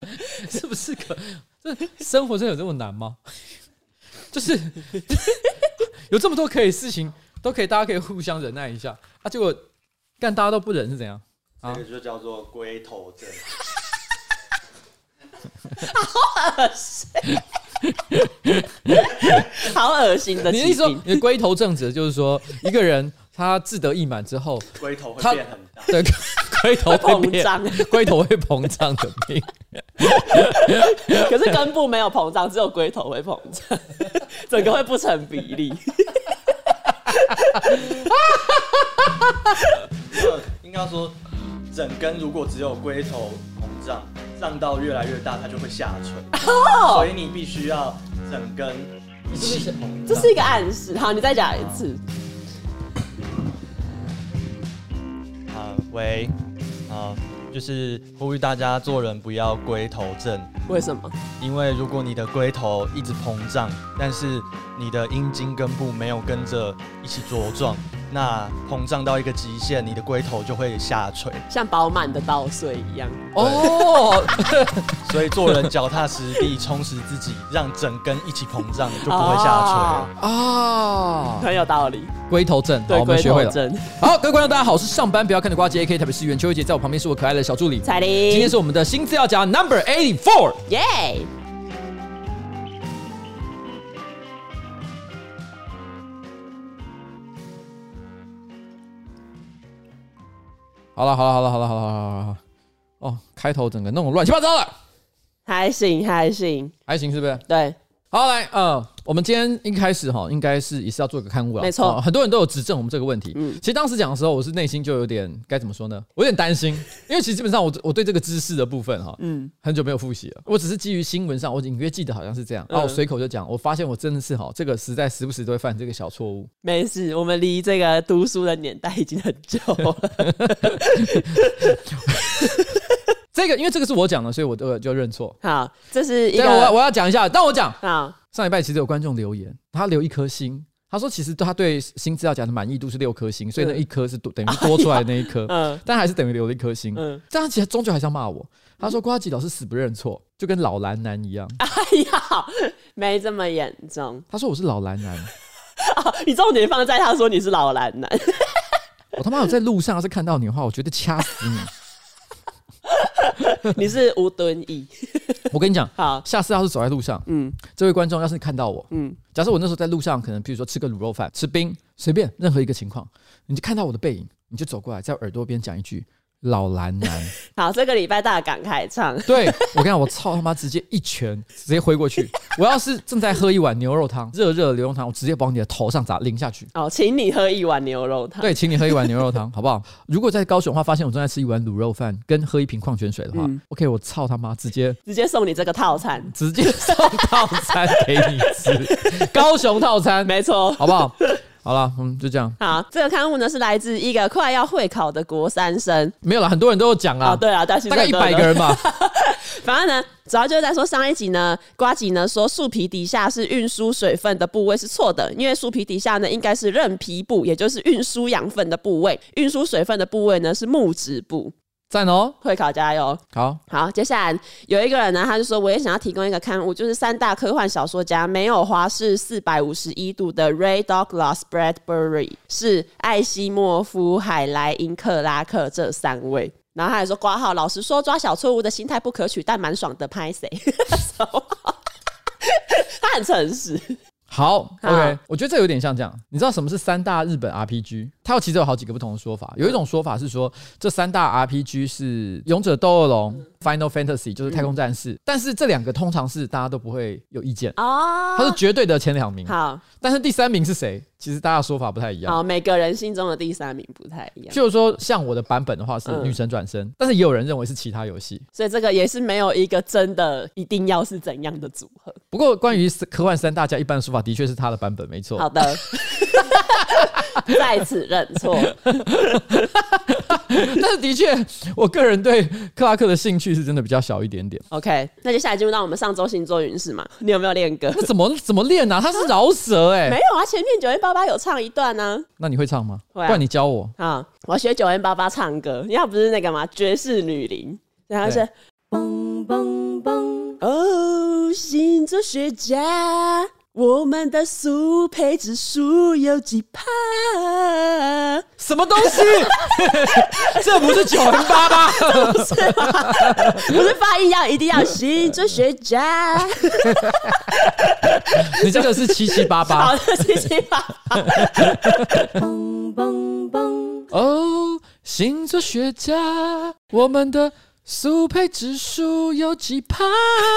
是不是可？这生活真的有这么难吗？就是 有这么多可以事情，都可以，大家可以互相忍耐一下啊。结果干大家都不忍是怎样？这个就叫做龟头症。好恶心，好恶心的。你是说，你的龟头症指的就是说，一个人他志得意满之后，龟头会变很大，对，龟头会膨胀，龟头会膨胀的病。可是根部没有膨胀，只有龟头会膨胀，整个会不成比例。应该说，整根如果只有龟头膨胀。胀到越来越大，它就会下垂，oh! 所以你必须要整根一起膨胀。这是一个暗示。好，你再讲一次。好，喂，啊，就是呼吁大家做人不要龟头症。为什么？因为如果你的龟头一直膨胀，但是你的阴茎根部没有跟着一起茁壮。那膨胀到一个极限，你的龟头就会下垂，像饱满的稻穗一样。哦，所以做人脚踏实地，充实自己，让整根一起膨胀，就不会下垂。哦，很有道理。龟头症，对，我们学会了。好，各位观众，大家好，我是上班不要看的瓜姐，AK 台北市议员邱威杰，在我旁边是我可爱的小助理彩玲。今天是我们的新资料夹 Number Eighty Four，耶。好了好了好了好了好了好了好了，哦，开头整个弄乱七八糟了，还行还行还行，是不是？对。好，来，嗯，我们今天一开始哈，应该是也是要做一个刊物了，没错，很多人都有指正我们这个问题。嗯，其实当时讲的时候，我是内心就有点该怎么说呢？我有点担心，因为其实基本上我我对这个知识的部分哈，嗯，很久没有复习了。我只是基于新闻上，我隐约记得好像是这样，然后我随口就讲，我发现我真的是哈，这个实在时不时都会犯这个小错误。没事，我们离这个读书的年代已经很久了。这个因为这个是我讲的，所以我都就认错。好，这是一个我我要讲一下，但我讲好。上礼拜其实有观众留言，他留一颗星，他说其实他对新资料夹的满意度是六颗星，所以那一颗是多等于多出来的那一颗，嗯，但还是等于留了一颗星，嗯，但他其实终究还是要骂我，他说瓜吉老师死不认错，就跟老蓝男一样，哎呀，没这么严重，他说我是老蓝男，哦，你重点放在他说你是老蓝男，我他妈有在路上要是看到你的话，我绝对掐死你。你是吴敦义，我跟你讲，好，下次要是走在路上，嗯，这位观众要是看到我，嗯，假设我那时候在路上，可能比如说吃个卤肉饭，吃冰，随便任何一个情况，你就看到我的背影，你就走过来，在耳朵边讲一句。老蓝男，好，这个礼拜大港开唱。对，我跟你讲，我操他妈，直接一拳直接挥过去。我要是正在喝一碗牛肉汤，热热的牛肉汤，我直接往你的头上砸，淋下去。哦，请你喝一碗牛肉汤。对，请你喝一碗牛肉汤，好不好？如果在高雄的话，发现我正在吃一碗卤肉饭，跟喝一瓶矿泉水的话，嗯，OK，我操他妈，直接直接送你这个套餐，直接送套餐给你吃，高雄套餐，没错，好不好？好了，嗯，就这样。好，这个刊物呢是来自一个快要会考的国三生。没有了，很多人都有讲啊。哦，对啊，大概一百个人吧。反正呢，主要就是在说上一集呢，瓜吉呢说树皮底下是运输水分的部位是错的，因为树皮底下呢应该是韧皮部，也就是运输养分的部位，运输水分的部位呢是木质部。赞哦，会考加油！好好，接下来有一个人呢，他就说，我也想要提供一个刊物，就是三大科幻小说家没有华氏四百五十一度的 Ray Douglas Bradbury 是艾西莫夫、海莱因克拉克这三位。然后他还说，挂号老实说，抓小错误的心态不可取，但蛮爽的。拍谁？他很诚实。好，OK，我觉得这有点像这样。你知道什么是三大日本 RPG？它其实有好几个不同的说法。有一种说法是说，这三大 RPG 是《勇者斗恶龙》、Final Fantasy 就是太空战士，嗯、但是这两个通常是大家都不会有意见哦，它是绝对的前两名。好，但是第三名是谁？其实大家说法不太一样。好，每个人心中的第三名不太一样。就是说，像我的版本的话是女神转身，嗯、但是也有人认为是其他游戏，所以这个也是没有一个真的一定要是怎样的组合。不过关于科幻三大家一般的说法，的确是他的版本没错。好的，在此认错。但是的确，我个人对克拉克的兴趣是真的比较小一点点。OK，那接下来进入到我们上周星座运势嘛？你有没有练歌？那怎么怎么练啊？他是饶舌哎、欸，没有啊，前面九零八八有唱一段呢、啊。那你会唱吗？会、啊，不然你教我。啊，我要学九零八八唱歌。你要不是那个嘛，爵士女伶，然后是嘣嘣嘣！哦，星座学家，我们的速配指数有几趴？什么东西？这不是九零八八？不是吗？不是发音要一定要星座学家？你这个是七七八八？好的，七七八八。嘣嘣嘣！哦，星座学家，我们的。速配指数有几趴？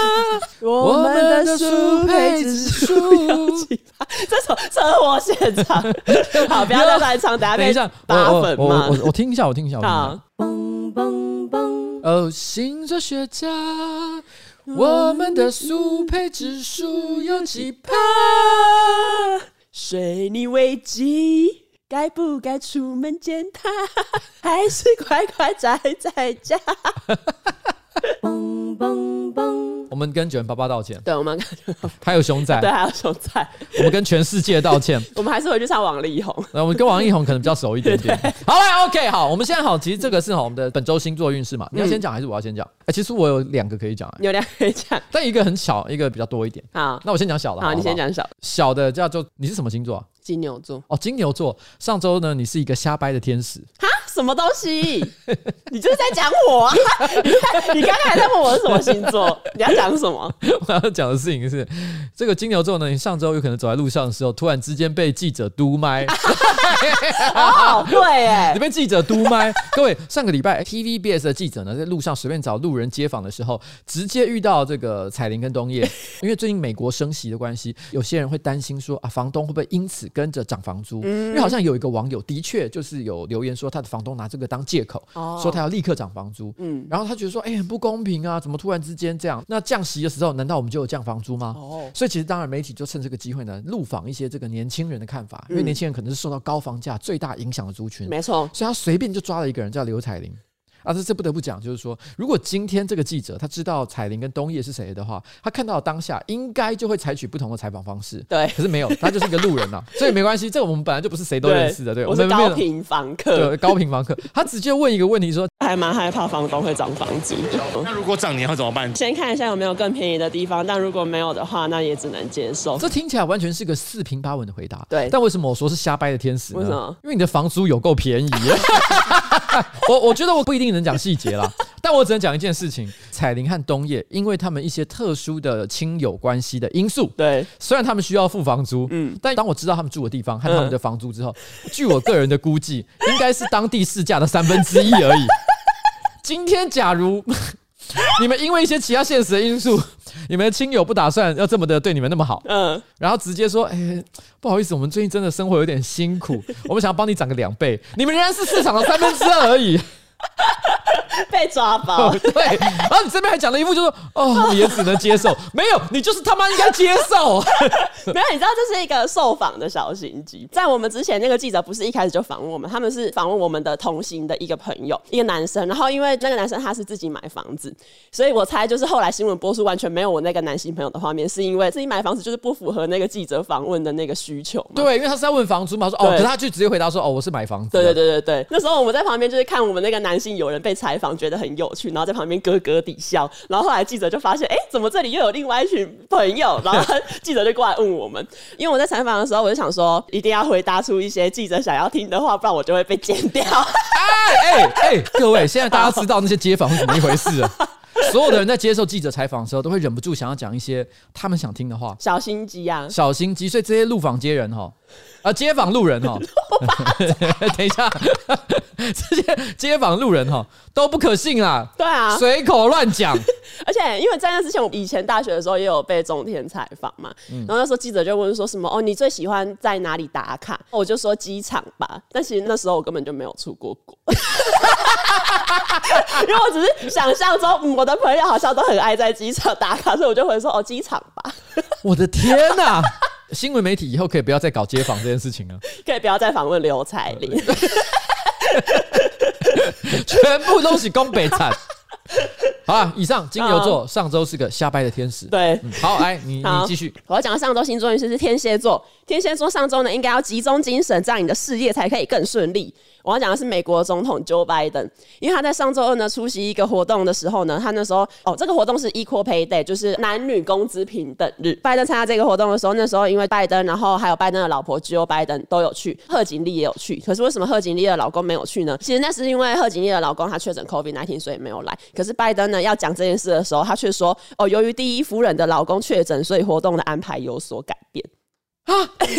我们的速配指数有几趴？这首车祸现场，好，不要再来唱，等下被打粉嘛。我我我，我听一下，我听一下。好，嘣嘣嘣！哦，星座学家，我们的速配指数有几趴？水泥危机。该不该出门见他，还是乖乖宅在家？嘣嘣嘣！我们跟九零八八道歉。对，我们还有熊仔，对，还有熊仔。我们跟全世界道歉。我们还是回去唱王力宏。那我们跟王力宏可能比较熟一点点。好了，OK，好，我们现在好，其实这个是好我们的本周星座运势嘛。你要先讲还是我要先讲？哎，其实我有两个可以讲。有两个可以讲，但一个很小，一个比较多一点。好，那我先讲小的。好，你先讲小的。小的叫做你是什么星座？金牛座。哦，金牛座。上周呢，你是一个瞎掰的天使。哈？什么东西？你就是在讲我啊？你刚刚还在问我是什么星座？你要讲什么？我要讲的事情是，这个金牛座呢，你上周有可能走在路上的时候，突然之间被记者嘟麦。哦，对，哎，你被记者嘟麦。各位，上个礼拜 TVBS 的记者呢，在路上随便找路人街访的时候，直接遇到这个彩玲跟东叶。因为最近美国升息的关系，有些人会担心说啊，房东会不会因此跟着涨房租？因为好像有一个网友的确就是有留言说，他的房都拿这个当借口，说他要立刻涨房租。嗯，然后他觉得说，哎，很不公平啊，怎么突然之间这样？那降息的时候，难道我们就有降房租吗？哦，所以其实当然媒体就趁这个机会呢，录访一些这个年轻人的看法，因为年轻人可能是受到高房价最大影响的族群。没错，所以他随便就抓了一个人叫刘彩玲。啊，这这不得不讲，就是说，如果今天这个记者他知道彩玲跟东叶是谁的话，他看到当下应该就会采取不同的采访方式。对，可是没有，他就是一个路人呐，所以没关系。这个我们本来就不是谁都认识的，对，我是高频房客，对，高频房客。他直接问一个问题说，还蛮害怕房东会涨房租。那如果涨，你要怎么办？先看一下有没有更便宜的地方，但如果没有的话，那也只能接受。这听起来完全是个四平八稳的回答。对，但为什么我说是瞎掰的天使呢？为什么？因为你的房租有够便宜。我我觉得我不一定能讲细节啦。但我只能讲一件事情：彩铃和冬叶，因为他们一些特殊的亲友关系的因素，对，虽然他们需要付房租，嗯，但当我知道他们住的地方和他们的房租之后，据我个人的估计，应该是当地市价的三分之一而已。今天假如 你们因为一些其他现实的因素，你们的亲友不打算要这么的对你们那么好，嗯，然后直接说，哎，不好意思，我们最近真的生活有点辛苦，我们想要帮你涨个两倍，你们仍然是市场的三分之二而已。被抓包，对，然后你这边还讲了一副，就说哦，你也只能接受，没有，你就是他妈应该接受。没有，你知道这是一个受访的小心机。在我们之前，那个记者不是一开始就访问我们，他们是访问我们的同行的一个朋友，一个男生。然后因为那个男生他是自己买房子，所以我猜就是后来新闻播出完全没有我那个男性朋友的画面，是因为自己买房子就是不符合那个记者访问的那个需求。对，因为他是要问房租嘛，说哦，可是他就直接回答说哦，我是买房子。对对对对对，那时候我们在旁边就是看我们那个男性友人被采访，觉得很有趣，然后在旁边咯咯地笑。然后后来记者就发现，哎，怎么这里又有另外一群朋友？然后记者就过来问我们，因为我在采访的时候，我就想说，一定要回答出一些记者想要听的话，不然我就会被剪掉。哎哎哎，各位，现在大家知道那些街访是怎么一回事了？所有的人在接受记者采访的时候，都会忍不住想要讲一些他们想听的话。小心机啊，小心机。所以这些路访街人哈。啊，街访路人哈，等一下，这些街访路人哈都不可信啊。对啊，随口乱讲。而且因为在那之前，我以前大学的时候也有被中天采访嘛，然后那时候记者就问说什么哦，你最喜欢在哪里打卡？我就说机场吧。但其实那时候我根本就没有出过国，因为我只是想象中，嗯，我的朋友好像都很爱在机场打卡，所以我就会说哦，机场吧。我的天哪！新闻媒体以后可以不要再搞街访这件事情了，可以不要再访问刘彩玲，全部都是攻北产。好了，以上金牛座上周是个瞎掰的天使。对，嗯、好，来你你继续。我要讲的上周星座运势是天蝎座，天蝎座上周呢应该要集中精神，这样你的事业才可以更顺利。我要讲的是美国总统 Joe Biden，因为他在上周二呢出席一个活动的时候呢，他那时候哦，这个活动是 Equal Pay Day，就是男女工资平等日。拜登参加这个活动的时候，那时候因为拜登，然后还有拜登的老婆 Jill Biden 都有去，贺锦丽也有去。可是为什么贺锦丽的老公没有去呢？其实那是因为贺锦丽的老公他确诊 COVID-19，所以没有来。可是拜登呢要讲这件事的时候，他却说哦，由于第一夫人的老公确诊，所以活动的安排有所改变。啊，是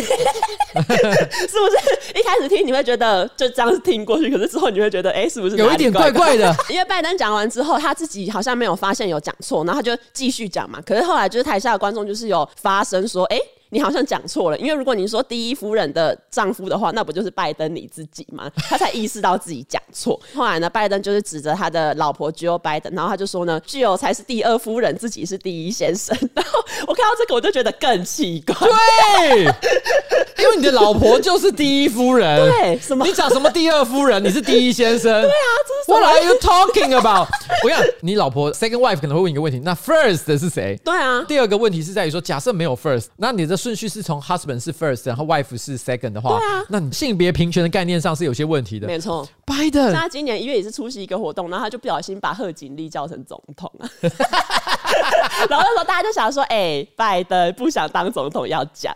不是一开始听你会觉得就这样听过去，可是之后你会觉得，哎、欸，是不是有一点怪怪的？因为拜登讲完之后，他自己好像没有发现有讲错，然后他就继续讲嘛。可是后来就是台下的观众就是有发声说，哎、欸。你好像讲错了，因为如果你说第一夫人的丈夫的话，那不就是拜登你自己吗？他才意识到自己讲错。后来呢，拜登就是指着他的老婆 Jill Biden，然后他就说呢，Jill 才是第二夫人，自己是第一先生。然后我看到这个，我就觉得更奇怪。对，因为你的老婆就是第一夫人。对，什么？你讲什么第二夫人？你是第一先生。对啊，这是什么？What are you talking about？我跟你讲，你老婆 second wife 可能会问一个问题，那 first 是谁？对啊。第二个问题是在于说，假设没有 first，那你的顺序是从 husband 是 first，然后 wife 是 second 的话，对啊，那你性别平权的概念上是有些问题的。没错，Biden，他今年一月也是出席一个活动，然后他就不小心把贺锦丽叫成总统啊。然后那时候大家就想说，哎、欸，拜登不想当总统要讲，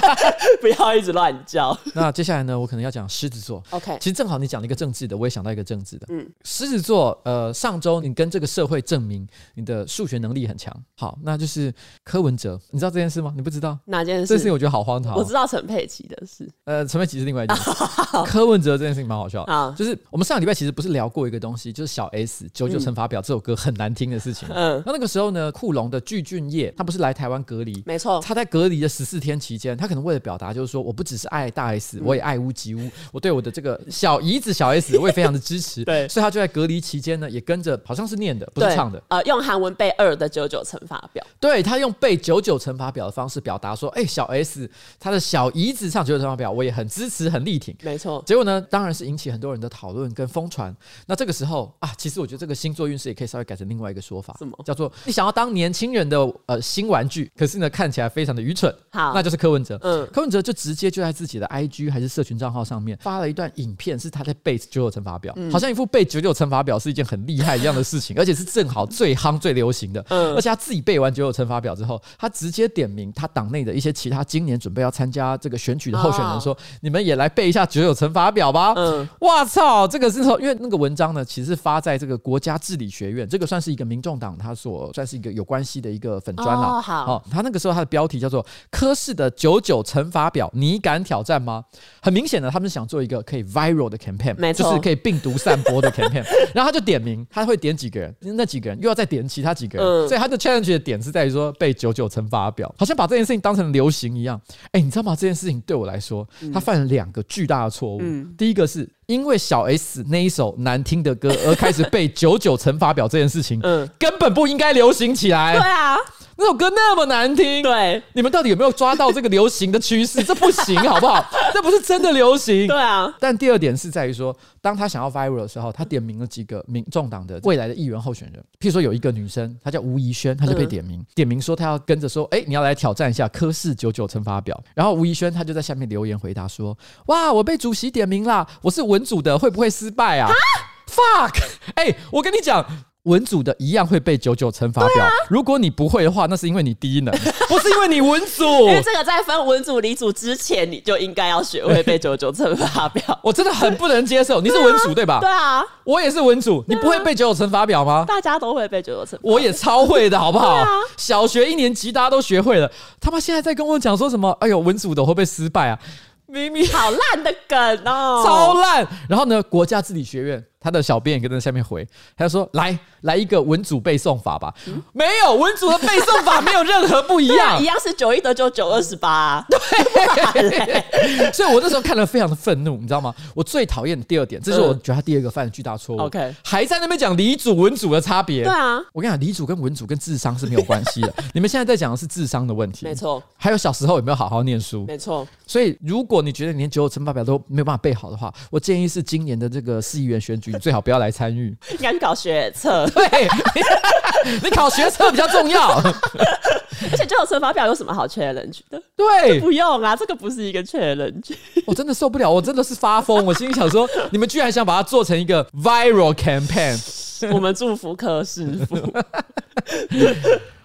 不要一直乱叫。那接下来呢，我可能要讲狮子座。OK，其实正好你讲了一个政治的，我也想到一个政治的。嗯，狮子座，呃，上周你跟这个社会证明你的数学能力很强。好，那就是柯文哲，你知道这件事吗？你不知道哪件事？这件事情我觉得好荒唐。我知道陈佩琪的事。呃，陈佩琪是另外一件事。柯文哲这件事情蛮好笑的。就是我们上个礼拜其实不是聊过一个东西，就是小 S 九九乘法表这首歌很难听的事情。嗯，那那个时候呢，库龙的具俊曄他不是来台湾隔离？没错。他在隔离的十四天期间，他可能为了表达，就是说我不只是爱大 S，我也爱屋及乌。我对我的这个小姨子小 S，我 也非常的支持。对，所以他就在隔离期间呢，也跟着好像是念的，不是唱的。呃，用韩文背二的九九乘法表。对，他用背九九乘法表的方式表达说，哎，小 S 他的小姨子唱九九乘法表，我也很支持，很力挺。没错。结果呢，当然是引起很多人的讨论跟疯传。那这个时候啊，其实我觉得这个星座运势也可以稍微改成另外一个说法，什么？叫做你想要当年轻人的呃新玩具，可是呢看起来非常的愚蠢。好，那就是柯文哲。嗯，柯文哲就直接就在自己的 IG 还是社群账号上面发了一段影片，是他在背九九乘法表，嗯、好像一副背九九乘法表是一件很厉害一样的事情，而且是正好最夯最流行的。嗯，而且他自己背完九九乘法表之后，他直接点名他党内的一些其他今年准备要参加这个选举的候选人说：“哦、你们也来背一下九九乘法表吧。”嗯，哇操，这个是说，因为那个文章呢，其实是发在这个国家治理学院，这个算是一个民众党他所算是一个有关系的一个粉专了。哦，好，哦，他那个时候他的标题叫做“科室的九九乘法表，你敢挑战吗？”很明显的，他们是想做一个可以 viral 的 campaign，没错，就是可以病毒散播的 campaign。然后他就点名，他会点几个人，那几个人又要再点其他几个人，嗯、所以他的 challenge 的点是在于说背九九乘法表，好像把这件事情当成流行一样。哎、欸，你知道吗？这件事情对我来说，他犯了两个巨大的错误。嗯、第一个是。因为小 S 那一首难听的歌而开始背九九乘法表这件事情，嗯，根本不应该流行起来。对啊，那首歌那么难听，对，你们到底有没有抓到这个流行的趋势？这不行，好不好？这不是真的流行。对啊。但第二点是在于说，当他想要 viral 的时候，他点名了几个民众党的未来的议员候选人，譬如说有一个女生，她叫吴怡萱，她就被点名，点名说她要跟着说，哎，你要来挑战一下科氏九九乘法表。然后吴怡萱她就在下面留言回答说，哇，我被主席点名啦，我是文组的，会不会失败啊？Fuck！哎，我跟你讲。文组的一样会背九九乘法表，啊、如果你不会的话，那是因为你低能，不是因为你文组。因为这个在分文组、理组之前，你就应该要学会背九九乘法表。我真的很不能接受，你是文组对吧？对啊，我也是文组，你不会背九九乘法表吗？大家都会背九九乘法表，我也超会的，好不好？啊、小学一年级大家都学会了，他妈现在在跟我讲说什么？哎呦，文组的会不会失败啊？明明好烂的梗哦，超烂。然后呢，国家治理学院。他的小编也跟在下面回，他就说：“来来一个文组背诵法吧。嗯”没有文组的背诵法没有任何不一样，啊、一样是九一得九九二十八。对，所以我那时候看了非常的愤怒，你知道吗？我最讨厌的第二点，这是我觉得他第二个犯的巨大错误。OK，、嗯、还在那边讲理组文组的差别。对啊，我跟你讲，理组跟文组跟智商是没有关系的。你们现在在讲的是智商的问题，没错。还有小时候有没有好好念书，没错。所以如果你觉得你连九九乘法表都没有办法背好的话，我建议是今年的这个市议员选举。最好不要来参与。应该去考学测，对，你考学测比较重要。而且这种乘法表有什么好 challenge 的？对，不用啊，这个不是一个 challenge。我真的受不了，我真的是发疯。我心里想说，你们居然想把它做成一个 viral campaign。我们祝福柯师傅。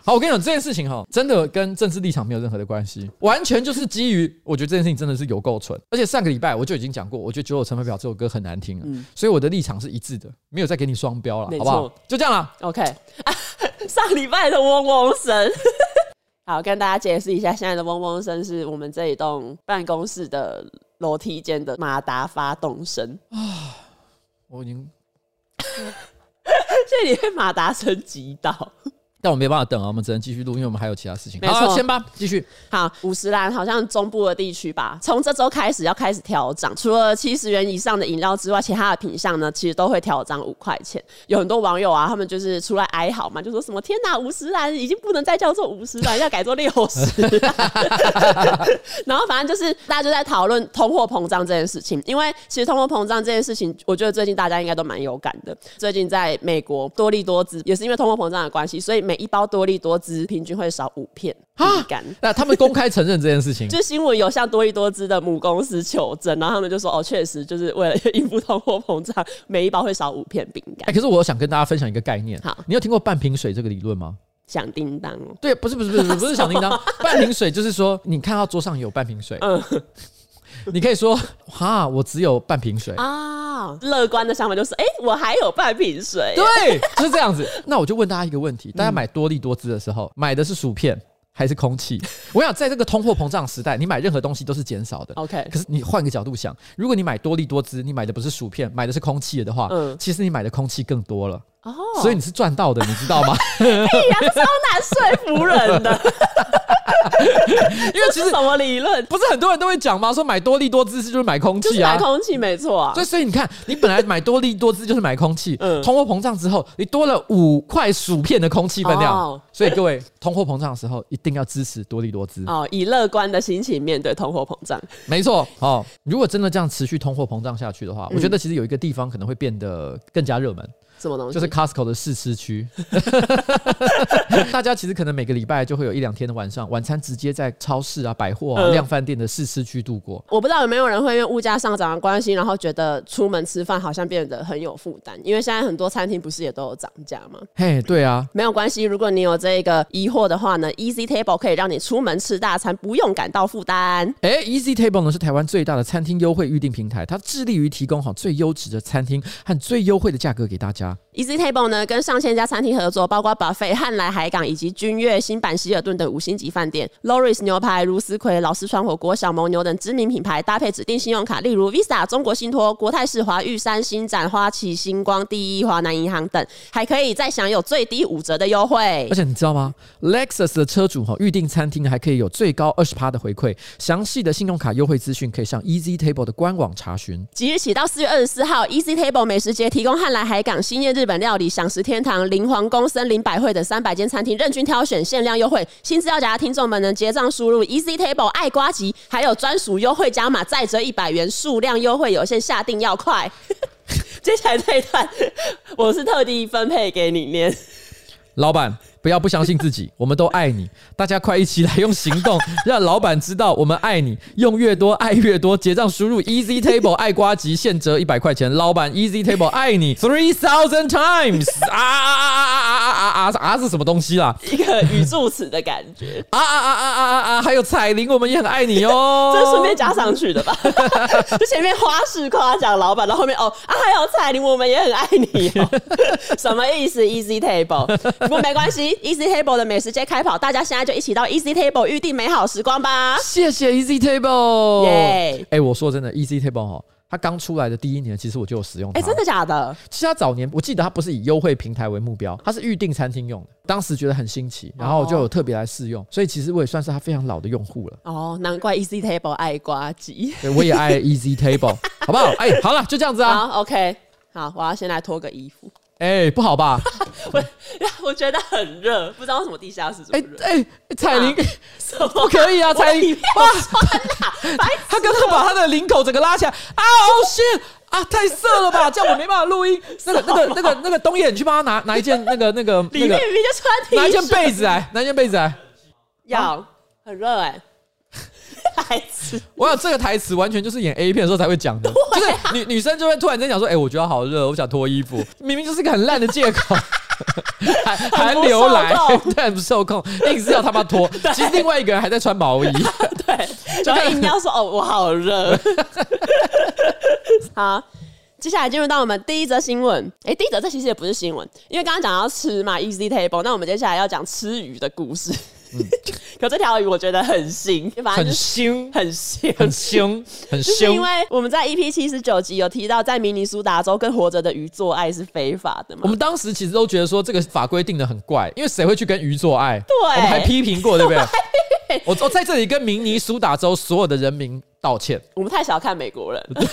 好，我跟你讲这件事情哈，真的跟政治立场没有任何的关系，完全就是基于我觉得这件事情真的是有够蠢。而且上个礼拜我就已经讲过，我觉得《九九乘法表》这首歌很难听了，嗯、所以我的立场是一致的，没有再给你双标了，好不好？就这样了。OK，、啊、上礼拜的嗡嗡声，好，跟大家解释一下，现在的嗡嗡声是我们这一栋办公室的楼梯间的马达发动声啊，我已经。这里被马达声击到。但我没办法等啊，我们只能继续录，因为我们还有其他事情。没错好，先吧，继续。好，五十岚好像中部的地区吧，从这周开始要开始调涨，除了七十元以上的饮料之外，其他的品项呢，其实都会调涨五块钱。有很多网友啊，他们就是出来哀嚎嘛，就说什么天哪，五十岚已经不能再叫做五十岚，要改做六十。然后反正就是大家就在讨论通货膨胀这件事情，因为其实通货膨胀这件事情，我觉得最近大家应该都蛮有感的。最近在美国多利多兹也是因为通货膨胀的关系，所以每一包多利多滋平均会少五片饼干。那他们公开承认这件事情，就新闻有向多利多滋的母公司求证，然后他们就说：“哦，确实就是为了应付通货膨胀，每一包会少五片饼干。”哎，可是我想跟大家分享一个概念。好，你有听过半瓶水这个理论吗？响叮当哦，对，不是不是不是不是响叮当，半瓶水就是说，你看到桌上有半瓶水，嗯，你可以说：“哈，我只有半瓶水啊。”乐观的想法就是，哎、欸，我还有半瓶水。对，就是这样子。那我就问大家一个问题：大家买多利多滋的时候，买的是薯片还是空气？我想，在这个通货膨胀时代，你买任何东西都是减少的。OK。可是你换个角度想，如果你买多利多滋，你买的不是薯片，买的是空气的话，嗯，其实你买的空气更多了。哦，所以你是赚到的，你知道吗？哎呀，超难说服人的。因为其实什么理论？不是很多人都会讲吗？说买多利多滋就是买空气啊，买空气没错啊。所以所以你看，你本来买多利多滋就是买空气，嗯，通货膨胀之后，你多了五块薯片的空气分量。哦、所以各位，通货膨胀的时候一定要支持多利多滋哦，以乐观的心情面对通货膨胀。没错，哦，如果真的这样持续通货膨胀下去的话，嗯、我觉得其实有一个地方可能会变得更加热门。什么东西？就是 Costco 的试吃区。大家其实可能每个礼拜就会有一两天的晚上，晚餐直接在超市啊、百货啊、量饭店的试吃区度过。我不知道有没有人会因为物价上涨的关系，然后觉得出门吃饭好像变得很有负担。因为现在很多餐厅不是也都有涨价吗？嘿，对啊，没有关系。如果你有这个疑惑的话呢，Easy Table 可以让你出门吃大餐不用感到负担。哎，Easy Table 呢是台湾最大的餐厅优惠预订平台，它致力于提供好最优质的餐厅和最优惠的价格给大家。Easy Table 呢，跟上千家餐厅合作，包括 Buffet、汉来海港以及君悦、新版希尔顿等五星级饭店，Loris 牛排、如斯葵、老四川火锅、小蒙牛等知名品牌，搭配指定信用卡，例如 Visa、中国信托、国泰世华、玉山、新展、花旗、星光、第一华南银行等，还可以再享有最低五折的优惠。而且你知道吗？Lexus 的车主哈预订餐厅还可以有最高二十趴的回馈，详细的信用卡优惠资讯可以上 Easy Table 的官网查询。即日起到四月二十四号，Easy Table 美食节提供汉来海港、惊艳日本料理。享食天堂、林皇宫、森林百汇等三百间餐厅任君挑选，限量优惠。新资料夹的听众们能结账输入 Easy Table 爱瓜吉，还有专属优惠加码，再折一百元，数量优惠有限，下定要快。接下来这一段，我是特地分配给你念，老板。不要不相信自己，我们都爱你。大家快一起来用行动，让老板知道我们爱你。用越多爱越多，结账输入 Easy Table 爱瓜吉，现折一百块钱。老板 Easy Table 爱你 three thousand times 啊啊啊啊啊啊啊啊啊！是什么东西啦？一个语助词的感觉啊啊啊啊啊啊啊！还有彩铃，我们也很爱你哦。这是顺便加上去的吧？就前面花式夸奖老板，然后后面哦啊还有彩铃，我们也很爱你哦。什么意思？Easy Table 不过没关系。Easy Table 的美食街开跑，大家现在就一起到 Easy Table 预定美好时光吧！谢谢 Easy Table，耶！哎，我说真的，Easy Table 哈，它刚出来的第一年，其实我就有使用它。哎、欸，真的假的？其实它早年，我记得它不是以优惠平台为目标，它是预订餐厅用的。当时觉得很新奇，然后我就有特别来试用，所以其实我也算是它非常老的用户了。哦，难怪 Easy Table 爱呱吉，对，我也爱 Easy Table，好不好？哎，好了，就这样子啊。好，OK，好，我要先来脱个衣服。哎，不好吧？我 我觉得很热，不知道为什么地下室这么热。哎哎，彩铃，什么不可以啊！彩铃，哇，他刚刚把他的领口整个拉起来，啊，好炫啊！太色了吧，这样我没办法录音。那个那个那个那个东野，你去帮他拿拿一件那个那个里面明明就穿拿一件被子来，拿一件被子来。要很热哎。台词，我想这个台词完全就是演 A 片的时候才会讲的，就是女女生就会突然间讲说：“哎，我觉得好热，我想脱衣服。”明明就是一个很烂的借口，寒寒流来，对，不受控，硬是要他妈脱。其实另外一个人还在穿毛衣，对，就硬要说：“哦，我好热。”好，接下来进入到我们第一则新闻。哎，第一则这其实也不是新闻，因为刚刚讲到吃嘛，Easy Table。那我们接下来要讲吃鱼的故事。嗯、可这条鱼我觉得很腥，很腥，很腥，很腥，很腥。因为我们在 EP 七十九集有提到，在明尼苏达州跟活着的鱼做爱是非法的嘛。我们当时其实都觉得说这个法规定的很怪，因为谁会去跟鱼做爱？对，我们还批评过，对不对？对我我在这里跟明尼苏达州所有的人民道歉，我们太小看美国人，对，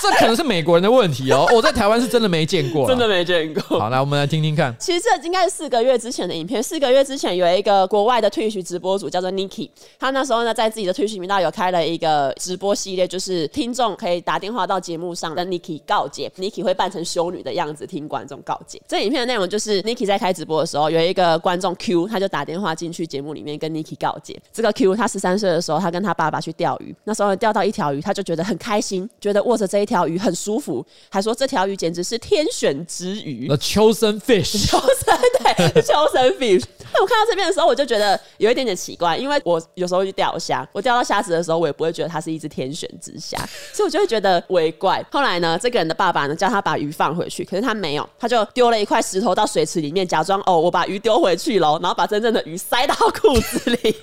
这可能是美国人的问题哦。我在台湾是真的没见过，真的没见过。好，来我们来听听看。其实这应该是四个月之前的影片。四个月之前有一个国外的 Twitch 直播主叫做 Nikki，他那时候呢在自己的 Twitch 频道有开了一个直播系列，就是听众可以打电话到节目上跟 Nikki 告解，Nikki 会扮成修女的样子听观众告解。这影片的内容就是 Nikki 在开直播的时候，有一个观众 Q，他就打电话进去节目里面跟 Nikki 告解。这个 Q 他十三岁的时候，他跟他爸爸去钓鱼，那时候钓到一条。鱼，他就觉得很开心，觉得握着这一条鱼很舒服，还说这条鱼简直是天选之鱼。The chosen fish，秋生对，chosen fish。我看到这边的时候，我就觉得有一点点奇怪，因为我有时候去钓虾，我钓到虾子的时候，我也不会觉得它是一只天选之虾，所以我就会觉得微怪。后来呢，这个人的爸爸呢叫他把鱼放回去，可是他没有，他就丢了一块石头到水池里面，假装哦，我把鱼丢回去了，然后把真正的鱼塞到裤子里，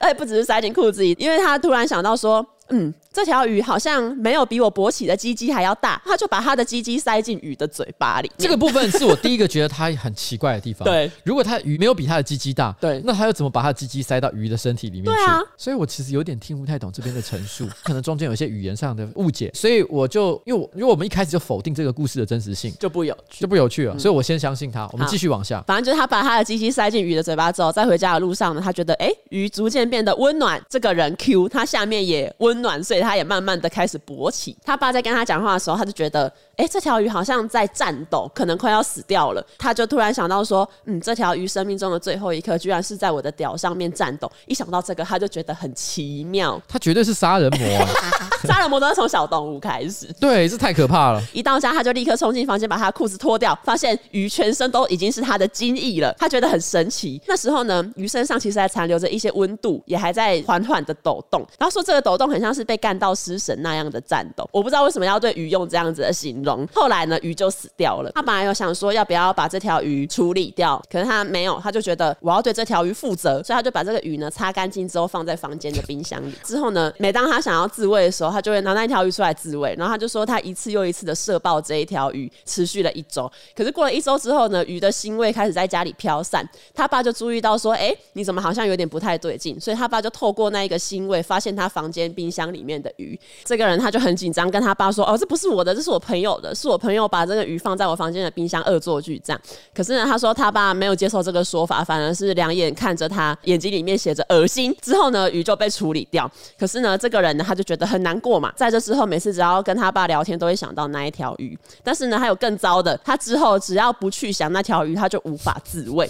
而 且不只是塞进裤子里，因为他突然想到说。嗯，这条鱼好像没有比我勃起的鸡鸡还要大，他就把他的鸡鸡塞进鱼的嘴巴里。这个部分是我第一个觉得他很奇怪的地方。对，如果他鱼没有比他的鸡鸡大，对，那他又怎么把他的鸡鸡塞到鱼的身体里面去？对啊，所以我其实有点听不太懂这边的陈述，可能中间有一些语言上的误解。所以我就因为我因为我们一开始就否定这个故事的真实性，就不有趣，就不有趣了。嗯、所以我先相信他，我们继续往下。反正就是他把他的鸡鸡塞进鱼的嘴巴之后，在回家的路上呢，他觉得哎，鱼逐渐变得温暖，这个人 Q 他下面也温暖，所以他也慢。慢慢的开始勃起，他爸在跟他讲话的时候，他就觉得，哎，这条鱼好像在战斗，可能快要死掉了。他就突然想到说，嗯，这条鱼生命中的最后一刻，居然是在我的屌上面战斗。一想到这个，他就觉得很奇妙。他绝对是杀人魔啊，杀人魔都是从小动物开始。对，这太可怕了。一到家，他就立刻冲进房间，把他裤子脱掉，发现鱼全身都已经是他的精液了。他觉得很神奇。那时候呢，鱼身上其实还残留着一些温度，也还在缓缓的抖动。然后说这个抖动很像是被干到。失神那样的颤抖，我不知道为什么要对鱼用这样子的形容。后来呢，鱼就死掉了。他本来有想说要不要把这条鱼处理掉，可是他没有，他就觉得我要对这条鱼负责，所以他就把这个鱼呢擦干净之后放在房间的冰箱里。之后呢，每当他想要自慰的时候，他就会拿那条鱼出来自慰。然后他就说他一次又一次的射爆这一条鱼，持续了一周。可是过了一周之后呢，鱼的腥味开始在家里飘散。他爸就注意到说，哎、你怎么好像有点不太对劲？所以他爸就透过那一个腥味，发现他房间冰箱里面的鱼。这个人他就很紧张，跟他爸说：“哦，这不是我的，这是我朋友的，是我朋友把这个鱼放在我房间的冰箱恶作剧这样。”可是呢，他说他爸没有接受这个说法，反而是两眼看着他，眼睛里面写着恶心。之后呢，鱼就被处理掉。可是呢，这个人呢，他就觉得很难过嘛。在这之后，每次只要跟他爸聊天，都会想到那一条鱼。但是呢，还有更糟的，他之后只要不去想那条鱼，他就无法自慰。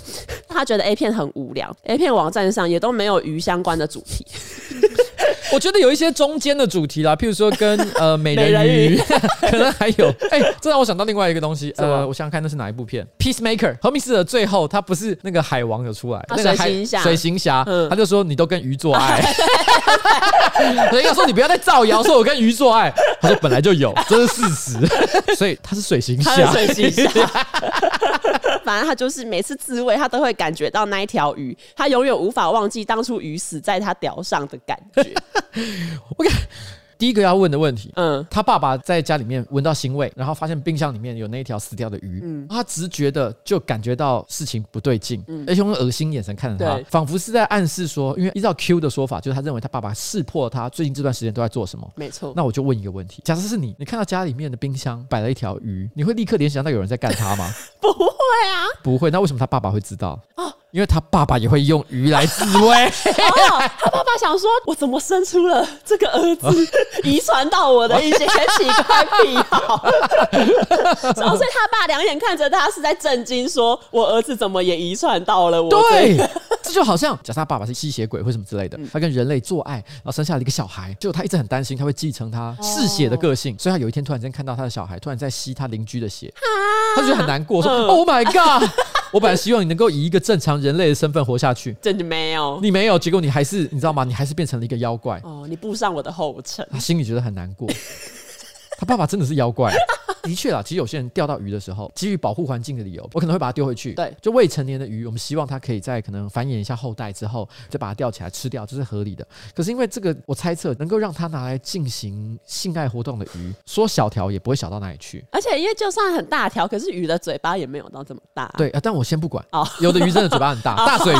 他觉得 A 片很无聊，A 片网站上也都没有鱼相关的主题。我觉得有一些中间的主题啦，譬如说跟呃 美人鱼，可能还有，哎、欸，这让我想到另外一个东西，呃，我想想看那是哪一部片，《Peacemaker》荷米斯的最后，他不是那个海王有出来，啊、那个海水行侠，他就说你都跟鱼做爱，所以要说你不要再造谣，说我跟鱼做爱，他说本来就有，这是事实，所以他是水行侠，水行侠，反正他就是每次自慰，他都会感觉到那一条鱼，他永远无法忘记当初鱼死在他屌上的感觉。我看。的第一个要问的问题，嗯，他爸爸在家里面闻到腥味，然后发现冰箱里面有那一条死掉的鱼，嗯他直觉的就感觉到事情不对劲，嗯而且用恶心眼神看着他，仿佛是在暗示说，因为依照 Q 的说法，就是他认为他爸爸识破他最近这段时间都在做什么。没错。那我就问一个问题：假设是你，你看到家里面的冰箱摆了一条鱼，你会立刻联想到有人在干他吗？不会啊，不会。那为什么他爸爸会知道？因为他爸爸也会用鱼来自慰。哦，他爸爸想说，我怎么生出了这个儿子，遗传到我的一些奇怪癖好。然后所以他爸两眼看着他，是在震惊，说我儿子怎么也遗传到了我。对，这就好像假设他爸爸是吸血鬼或什么之类的，他跟人类做爱，然后生下了一个小孩，结果他一直很担心他会继承他嗜血的个性，所以他有一天突然间看到他的小孩突然在吸他邻居的血，他就觉得很难过，说：“Oh my god！我本来希望你能够以一个正常人类的身份活下去，真的没有。你没有，结果你还是你知道吗？你还是变成了一个妖怪。”哦，你步上我的后尘。他心里觉得很难过。他爸爸真的是妖怪。的确啦，其实有些人钓到鱼的时候，基于保护环境的理由，我可能会把它丢回去。对，就未成年的鱼，我们希望它可以在可能繁衍一下后代之后，再把它钓起来吃掉，这是合理的。可是因为这个，我猜测能够让它拿来进行性爱活动的鱼，说小条也不会小到哪里去。而且因为就算很大条，可是鱼的嘴巴也没有到这么大。对啊，但我先不管。哦有的鱼真的嘴巴很大，大嘴鱼。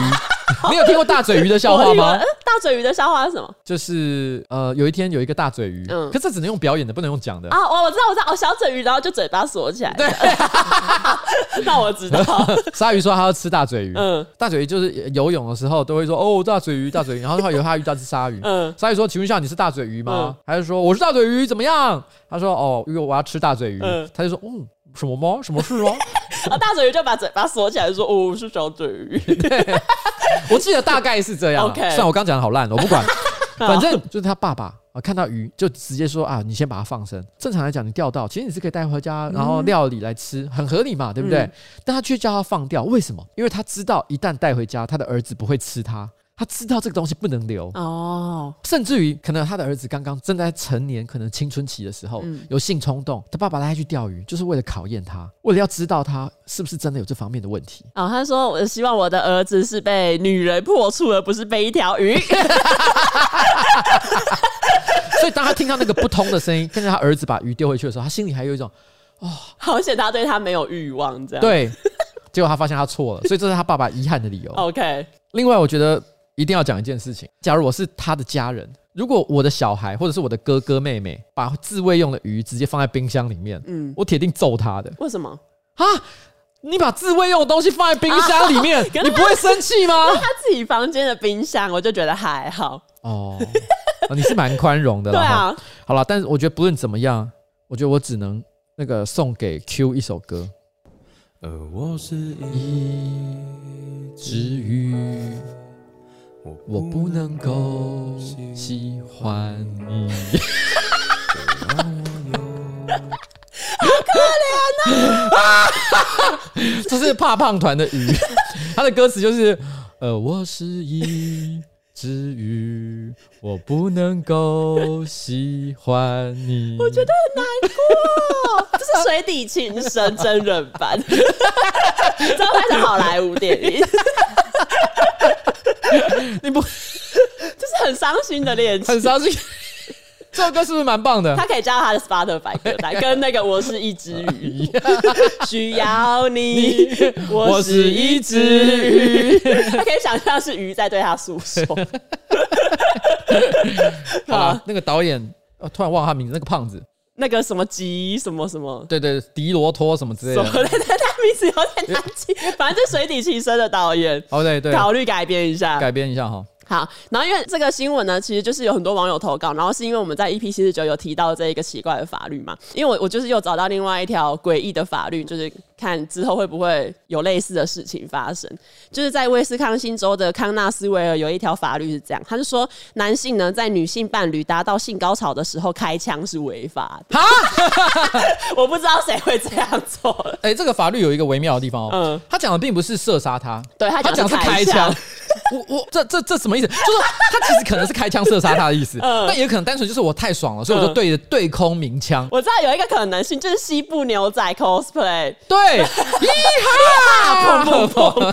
你有听过大嘴鱼的笑话吗？大嘴鱼的笑话是什么？就是呃，有一天有一个大嘴鱼，嗯可是这只能用表演的，不能用讲的。啊，我我知道，我知道，哦，小嘴鱼，然后就嘴巴锁起来。对，那我知道。鲨鱼说他要吃大嘴鱼，嗯大嘴鱼就是游泳的时候都会说哦大嘴鱼大嘴鱼，然后他以为他遇到只鲨鱼，嗯鲨鱼说请问一下你是大嘴鱼吗嗯？还是说我是大嘴鱼怎么样？他说哦因为我要吃大嘴鱼嗯，他就说嗯什么吗？什么事吗？然后大嘴鱼就把嘴巴锁起来，说：“哦，是小嘴鱼。我记得大概是这样啊，OK 虽然我刚讲的好烂，我不管，反正就是他爸爸啊看到鱼就直接说啊你先把它放生。正常来讲你钓到，其实你是可以带回家，然后料理来吃，很合理嘛，对不对？嗯但他却叫他放掉，为什么？因为他知道一旦带回家，他的儿子不会吃它。他知道这个东西不能留，哦，甚至于可能他的儿子刚刚正在成年，可能青春期的时候、嗯有性冲动，他爸爸带他去钓鱼，就是为了考验他，为了要知道他是不是真的有这方面的问题。哦，他说：“我希望我的儿子是被女人破处，而不是被一条鱼。所以当他听到那个不通的声音，看见他儿子把鱼丢回去的时候，他心里还有一种好险他对他没有欲望，这样。对，结果他发现他错了，所以这是他爸爸遗憾的理由。OK，另外，我觉得一定要讲一件事情：假如我是他的家人，如果我的小孩或者是我的哥哥妹妹把自慰用的鱼直接放在冰箱里面，嗯，我铁定揍他的为什么？啊！你把自慰用的东西放在冰箱里面，你不会生气吗？他自己房间的冰箱，我就觉得还好。哦，哦你是蛮宽容的啦。对啊，好了，但是我觉得不论怎么样，我觉得我只能那个送给 Q 一首歌。而我是一只鱼，我不能够喜欢你。好可怜啊！这是怕胖团的鱼，他的歌词就是：呃，我是一只鱼，我不能够喜欢你。我觉得很难过，这是水底情深真人版，这要拍成好莱坞电影，你不 这是很伤心的恋情。很伤心。这首歌是不是蛮棒的？他可以加到他的 Spotify 歌单，跟那个我是一只鱼，需要你，我是一只鱼。他可以想象是鱼在对他诉说。好啦，那个导演，呃突然忘了他名字，那个胖子，那个什么吉什么什么对对，迪罗托什么之类什么的。的，他名字有点难记，反正就水底奇深的导演，哦，对对，考虑改编一下。改编一下哈。好，然后因为这个新闻呢，其实就是有很多网友投稿，然后是因为我们在 EP 七十九有提到这一个奇怪的法律嘛，因为我我就是又找到另外一条诡异的法律，就是看之后会不会有类似的事情发生。就是在威斯康星州的康纳斯维尔有一条法律是这样，他是说男性呢在女性伴侣达到性高潮的时候开枪是违法的。哈，我不知道谁会这样做，哎，这个法律有一个微妙的地方哦。嗯他讲的并不是射杀他，对他讲的他讲是开枪。我我这这这什么意思？就是他其实可能是开枪射杀他的意思，嗯但也可能单纯就是我太爽了，所以我就对着对空鸣枪。我知道有一个可能性就是西部牛仔 cosplay。对，一哈，砰砰砰！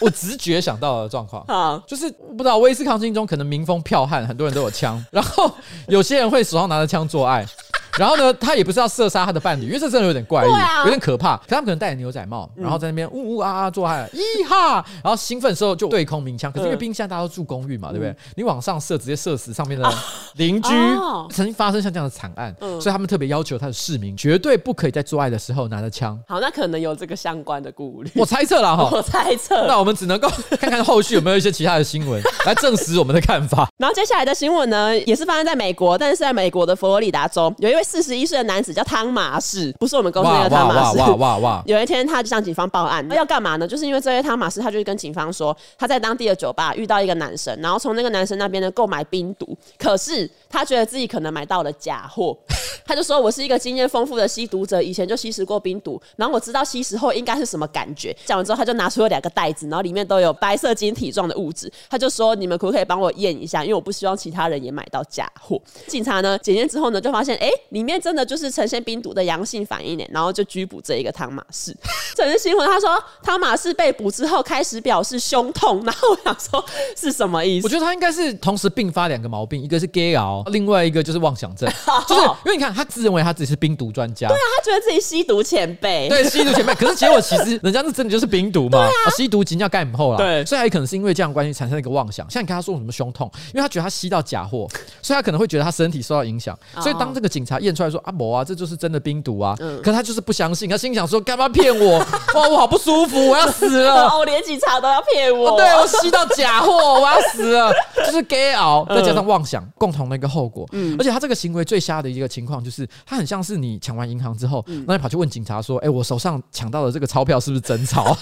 我直觉想到的状况，好，就是不知道威斯康星中可能民风剽悍，很多人都有枪，然后有些人会手上拿着枪做爱。然后呢，他也不是要射杀他的伴侣，因为这真的有点怪异，啊、有点可怕。可他们可能戴着牛仔帽，然后在那边呜呜啊啊做爱，咦哈！然后兴奋的时候就对空鸣枪。可是因为冰箱大家都住公寓嘛，对不对？你往上射，直接射死上面的 邻居。啊、曾经发生像这样的惨案，嗯、所以他们特别要求他的市民绝对不可以在做爱的时候拿着枪。好，那可能有这个相关的顾虑。我猜测了哈，我猜测。那我们只能够看看后续有没有一些其他的新闻来证实我们的看法。然后接下来的新闻呢，也是发生在美国，但是在美国的佛罗里达州，有一位四十一岁的男子。叫汤马士，不是我们公司那个汤马士。哇哇哇哇！有一天，他就向警方报案，要干嘛呢？就是因为这位汤马士，他就跟警方说，他在当地的酒吧遇到一个男生，然后从那个男生那边呢购买冰毒，可是他觉得自己可能买到了假货，他就说：“我是一个经验丰富的吸毒者，以前就吸食过冰毒，然后我知道吸食后应该是什么感觉。”讲完之后，他就拿出了两个袋子，然后里面都有白色晶体状的物质，他就说：“你们可不可以帮我验一下？因为我不希望其他人也买到假货。”警察呢检验之后呢，就发现哎，里面真的就是。呈现冰毒的阳性反应呢，然后就拘捕这一个汤马士。这是新闻，他说汤马士被捕之后开始表示胸痛，然后我想说是什么意思？我觉得他应该是同时并发两个毛病，一个是 gay 熬，另外一个就是妄想症，就是因为你看他自认为他自己是冰毒专家，对啊，他觉得自己吸毒前辈，对，吸毒前辈，可是结果其实人家是真的就是冰毒嘛，吸毒金要盖姆后了，对，所以还可能是因为这样关系产生了一个妄想，像你看他说什么胸痛，因为他觉得他吸到假货，所以他可能会觉得他身体受到影响，所以当这个警察验出来说啊，某啊，这就是真的冰。毒啊！可他就是不相信，他心想说：“干嘛骗我？哇，我好不舒服，我要死了！哦，连警察都要骗我，对我吸到假货，我要死了！” 就是 gay 熬，再加上妄想，共同的一个后果。嗯，而且他这个行为最瞎的一个情况，就是他很像是你抢完银行之后，那你跑去问警察说：“哎，我手上抢到的这个钞票是不是真钞？”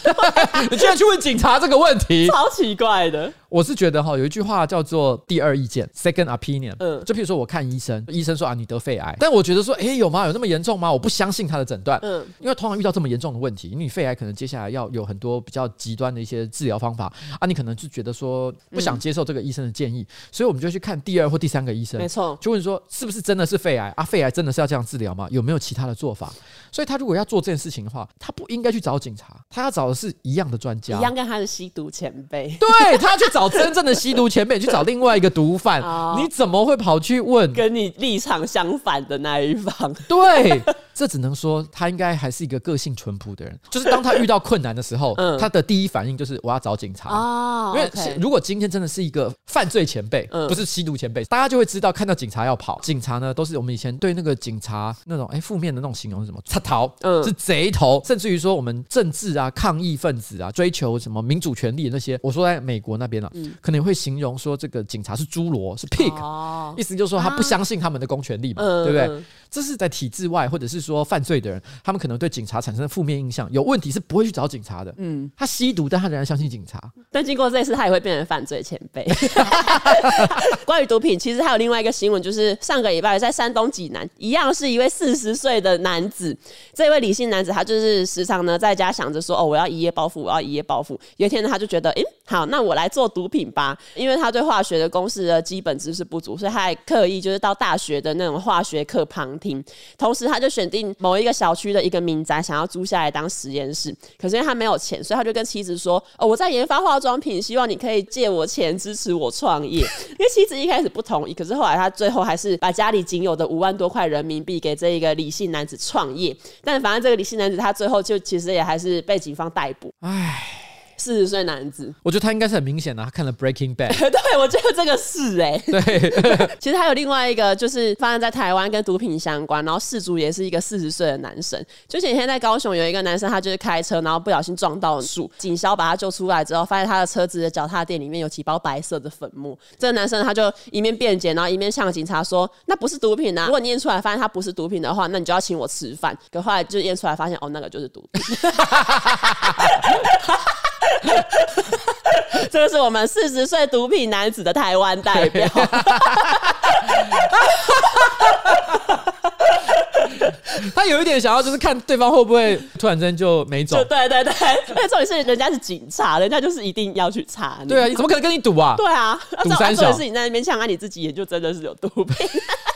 你居然去问警察这个问题，超奇怪的。我是觉得哈，有一句话叫做“第二意见 ”（second opinion）。嗯，就譬如说，我看医生，医生说啊，你得肺癌，但我觉得说，哎，有吗？有那么严重吗？我不相信他的诊断。嗯，因为通常遇到这么严重的问题，因为你肺癌可能接下来要有很多比较极端的一些治疗方法啊，你可能就觉得说不想接受这个医生的建议，所以我们就去看第二或第三个医生。没错，就问说是不是真的是肺癌啊？肺癌真的是要这样治疗吗？有没有其他的做法？所以他如果要做这件事情的话，他不应该去找警察，他要找的是一样的专家，一样跟他的吸毒前辈。对，他去找真正的吸毒。前辈去找另外一个毒贩，你怎么会跑去问跟你立场相反的那一方？对，这只能说他应该还是一个个性淳朴的人。就是当他遇到困难的时候，他的第一反应就是我要找警察。因为如果今天真的是一个犯罪前辈，不是吸毒前辈，大家就会知道看到警察要跑。警察呢，都是我们以前对那个警察那种哎负面的那种形容是什么？贼头，是贼头，甚至于说我们政治啊、抗议分子啊、追求什么民主权利的那些，我说在美国那边啊，可能会形容说这个警察是侏罗，是 pig，意思就是说他不相信他们的公权力嘛，对不对？这是在体制外或者是说犯罪的人，他们可能对警察产生负面印象，有问题是不会去找警察的。嗯，他吸毒，但他仍然相信警察。但经过这一次，他也会变成犯罪 前辈。关于毒品，其实还有另外一个新闻，就是上个礼拜在山东济南，一样是一位四十岁的男子。这位李姓男子，他就是时常呢在家想着说：“哦，我要一夜暴富，我要一夜暴富。”有一天呢，他就觉得：“诶，好，那我来做毒品吧。”因为他对化学的公式的基本知识不足，所以他还刻意就是到大学的那种化学课旁听。同时，他就选定某一个小区的一个民宅，想要租下来当实验室。可是因为他没有钱，所以他就跟妻子说：“哦，我在研发化妆品，希望你可以借我钱支持我创业。”因为妻子一开始不同意，可是后来他最后还是把家里仅有的五万多块人民币给这一个李姓男子创业。但反正这个李姓男子他最后就其实也还是被警方逮捕。唉。四十岁男子，我觉得他应该是很明显的，他看了《Breaking Bad 》。对，我觉得这个是哎、欸。对，其实还有另外一个，就是发生在台湾跟毒品相关，然后事主也是一个四十岁的男生。就前天在高雄有一个男生，他就是开车，然后不小心撞到了树，警消把他救出来之后，发现他的车子的脚踏垫里面有几包白色的粉末。这个男生他就一面辩解，然后一面向警察说：“那不是毒品啊！如果你验出来发现他不是毒品的话，那你就要请我吃饭。”可后来就验出来发现，哦，那个就是毒品。这个是我们四十岁毒品男子的台湾代表。他有一点想要，就是看对方会不会突然间就没走。对对对，而且 重点是人家是警察，人家就是一定要去查你。对啊，你怎么可能跟你赌啊？对啊，赌三小是你在那边呛啊，你自己也就真的是有毒品。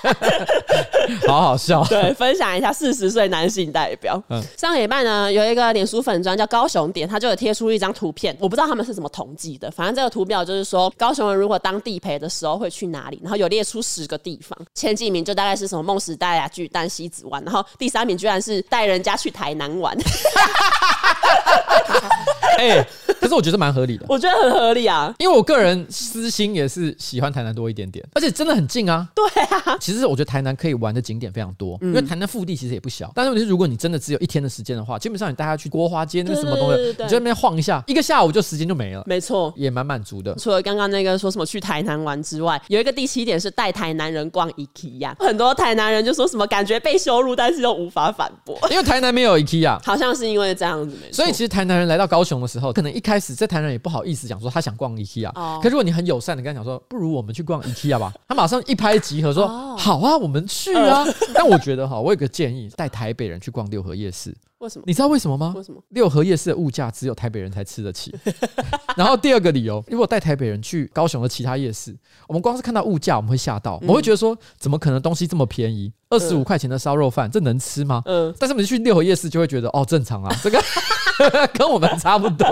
好好笑。对，分享一下四十岁男性代表。嗯上个礼拜呢，有一个脸书粉砖叫高雄点，他就有贴出一张图片，我不知道他们是怎么统计的，反正这个图表就是说高雄人如果当地陪的时候会去哪里，然后有列出十个地方，前几名就大概是什么梦时代啊、巨蛋、西子玩，然后第三名居然是带人家去台南玩，哎、可是我觉得蛮合理的，我觉得很合理啊。因为我个人私心也是喜欢台南多一点点，而且真的很近啊。对啊，其实我觉得台南可以玩的景点非常多，因为台南腹地其实也不小。但是问题是，如果你真的只有一天的时间的话，基本上你带他去国华街那个什么东西，你就在那边晃一下，一个下午就时间就没了，没错。也蛮满足的。除了刚刚那个说什么去台南玩之外，有一个第七点是带台南人逛 IKEA，很多台南人就说什么感觉被羞辱，但是又无法反驳，因为台南没有 IKEA。好像是因为这样子没错。所以其实台南人来到高雄的时候，可能一开始在台南也不好意思讲说他想逛 IKEA，、哦可如果你很友善的跟他讲说，不如我们去逛 IKEA 吧，他马上一拍即合说、哦好啊，我们去啊。但我觉得哈，我有个建议，带台北人去逛六合夜市，为什么？你知道为什么吗？为什么？六合夜市的物价只有台北人才吃得起。然后第二个理由，如果带台北人去高雄的其他夜市，我们光是看到物价，我们会吓到，我们会觉得说，怎么可能东西这么便宜？二十五块钱的烧肉饭，这能吃吗？嗯但是我们去六合夜市就会觉得，哦，正常啊，这个 跟我们差不多。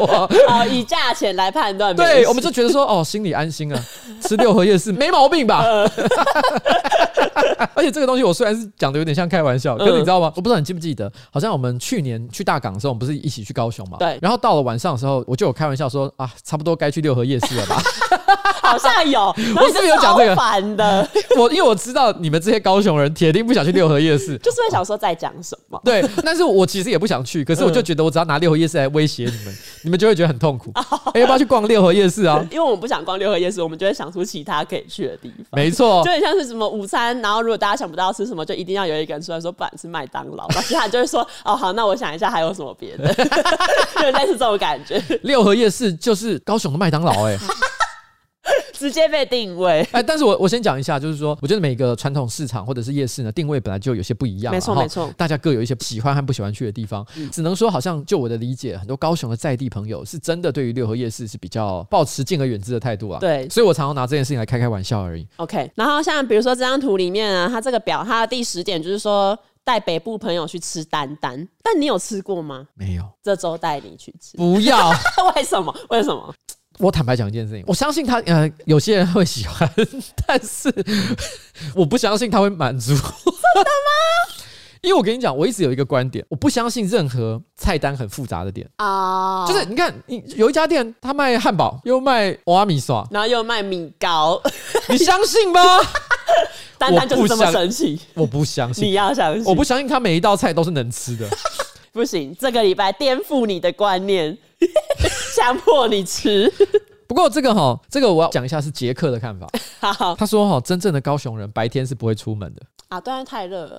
哦，以价钱来判断，对，我们就觉得说，哦，心里安心啊，吃六合夜市没毛病吧？而且这个东西我虽然是讲的有点像开玩笑，可是你知道吗？我不知道你记不记得，好像我们去年去大港的时候，我们不是一起去高雄嘛？对然后到了晚上的时候，我就有开玩笑说啊，差不多该去六合夜市了吧？好像有，我是不是有讲这个烦的，我因为我知道你们这些高雄人铁定不想去六合夜市。就是会想说在讲什么。对，但是我其实也不想去，可是我就觉得我只要拿六合夜市来威胁你们，你们就会觉得很痛苦。哎、要不要去逛六合夜市啊？因为我们不想逛六合夜市，我们就会想出其他可以去的地方。没错就，很像是什么午餐，然后如果大家想不到吃什么，就一定要有一个人出来说，不然吃麦当劳，然后其他人就会说，哦好，那我想一下还有什么别的，就类似这种感觉，六合夜市就是高雄的麦当劳哎、直接被定位。哎，但是我我先讲一下，就是说，我觉得每个传统市场或者是夜市呢，定位本来就有些不一样啊，没错没错大家各有一些喜欢和不喜欢去的地方，只能说好像就我的理解，很多高雄的在地朋友是真的对于六合夜市是比较抱持敬而远之的态度啊，对所以我常常拿这件事情来开开玩笑而已。OK，然后像比如说这张图里面啊，它这个表它的第十点就是说带北部朋友去吃丹丹，但你有吃过吗？没有，这周带你去吃，不要。为什么？为什么？我坦白讲一件事情，我相信他，呃，有些人会喜欢，但是 我不相信他会满足。真的吗？因为我跟你讲，我一直有一个观点，我不相信任何菜单很复杂的店。啊、就是你看，你有一家店，他卖汉堡，又卖瓦米刷，然后又卖米糕，你相信吗？单单就是这么神奇，我不相信你，要相信。我不相信他每一道菜都是能吃的。不行，这个礼拜颠覆你的观念，强迫你吃。不过这个哈，这个我要讲一下是杰克的看法。好他说哈，真正的高雄人白天是不会出门的。啊，当然太热了。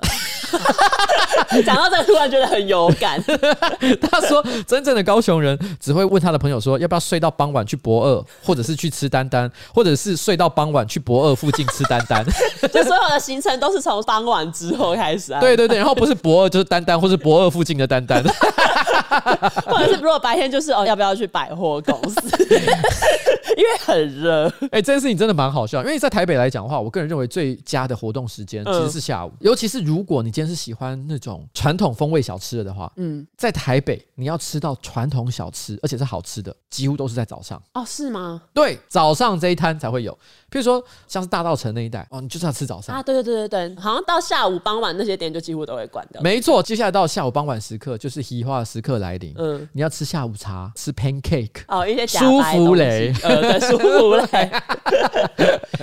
讲到这个，突然觉得很有感。他说，真正的高雄人只会问他的朋友说，要不要睡到傍晚去博二，或者是去吃丹丹，或者是睡到傍晚去博二附近吃丹丹。就所有的行程都是从傍晚之后开始啊。对对对，然后不是博二就是丹丹，或是博二附近的丹丹。或者是如果白天就是哦，要不要去百货公司？因为很热。哎、这件事情真的蛮好笑，因为在台北来讲的话，我个人认为最佳的活动时间其实是下午，尤其是如果你今天是喜欢那种传统风味小吃的话，嗯，在台北你要吃到传统小吃，而且是好吃的，几乎都是在早上。哦，是吗？对，早上这一摊才会有，譬如说像是大道城那一带，哦，你就是要吃早餐。啊，对对对对对，好像到下午傍晚那些店就几乎都会关掉。没错，接下来到下午傍晚时刻，就是喜化的时刻来临。嗯，你要吃下午茶，吃 pancake，哦，一些假舒芙蕾呃，对，舒芙蕾，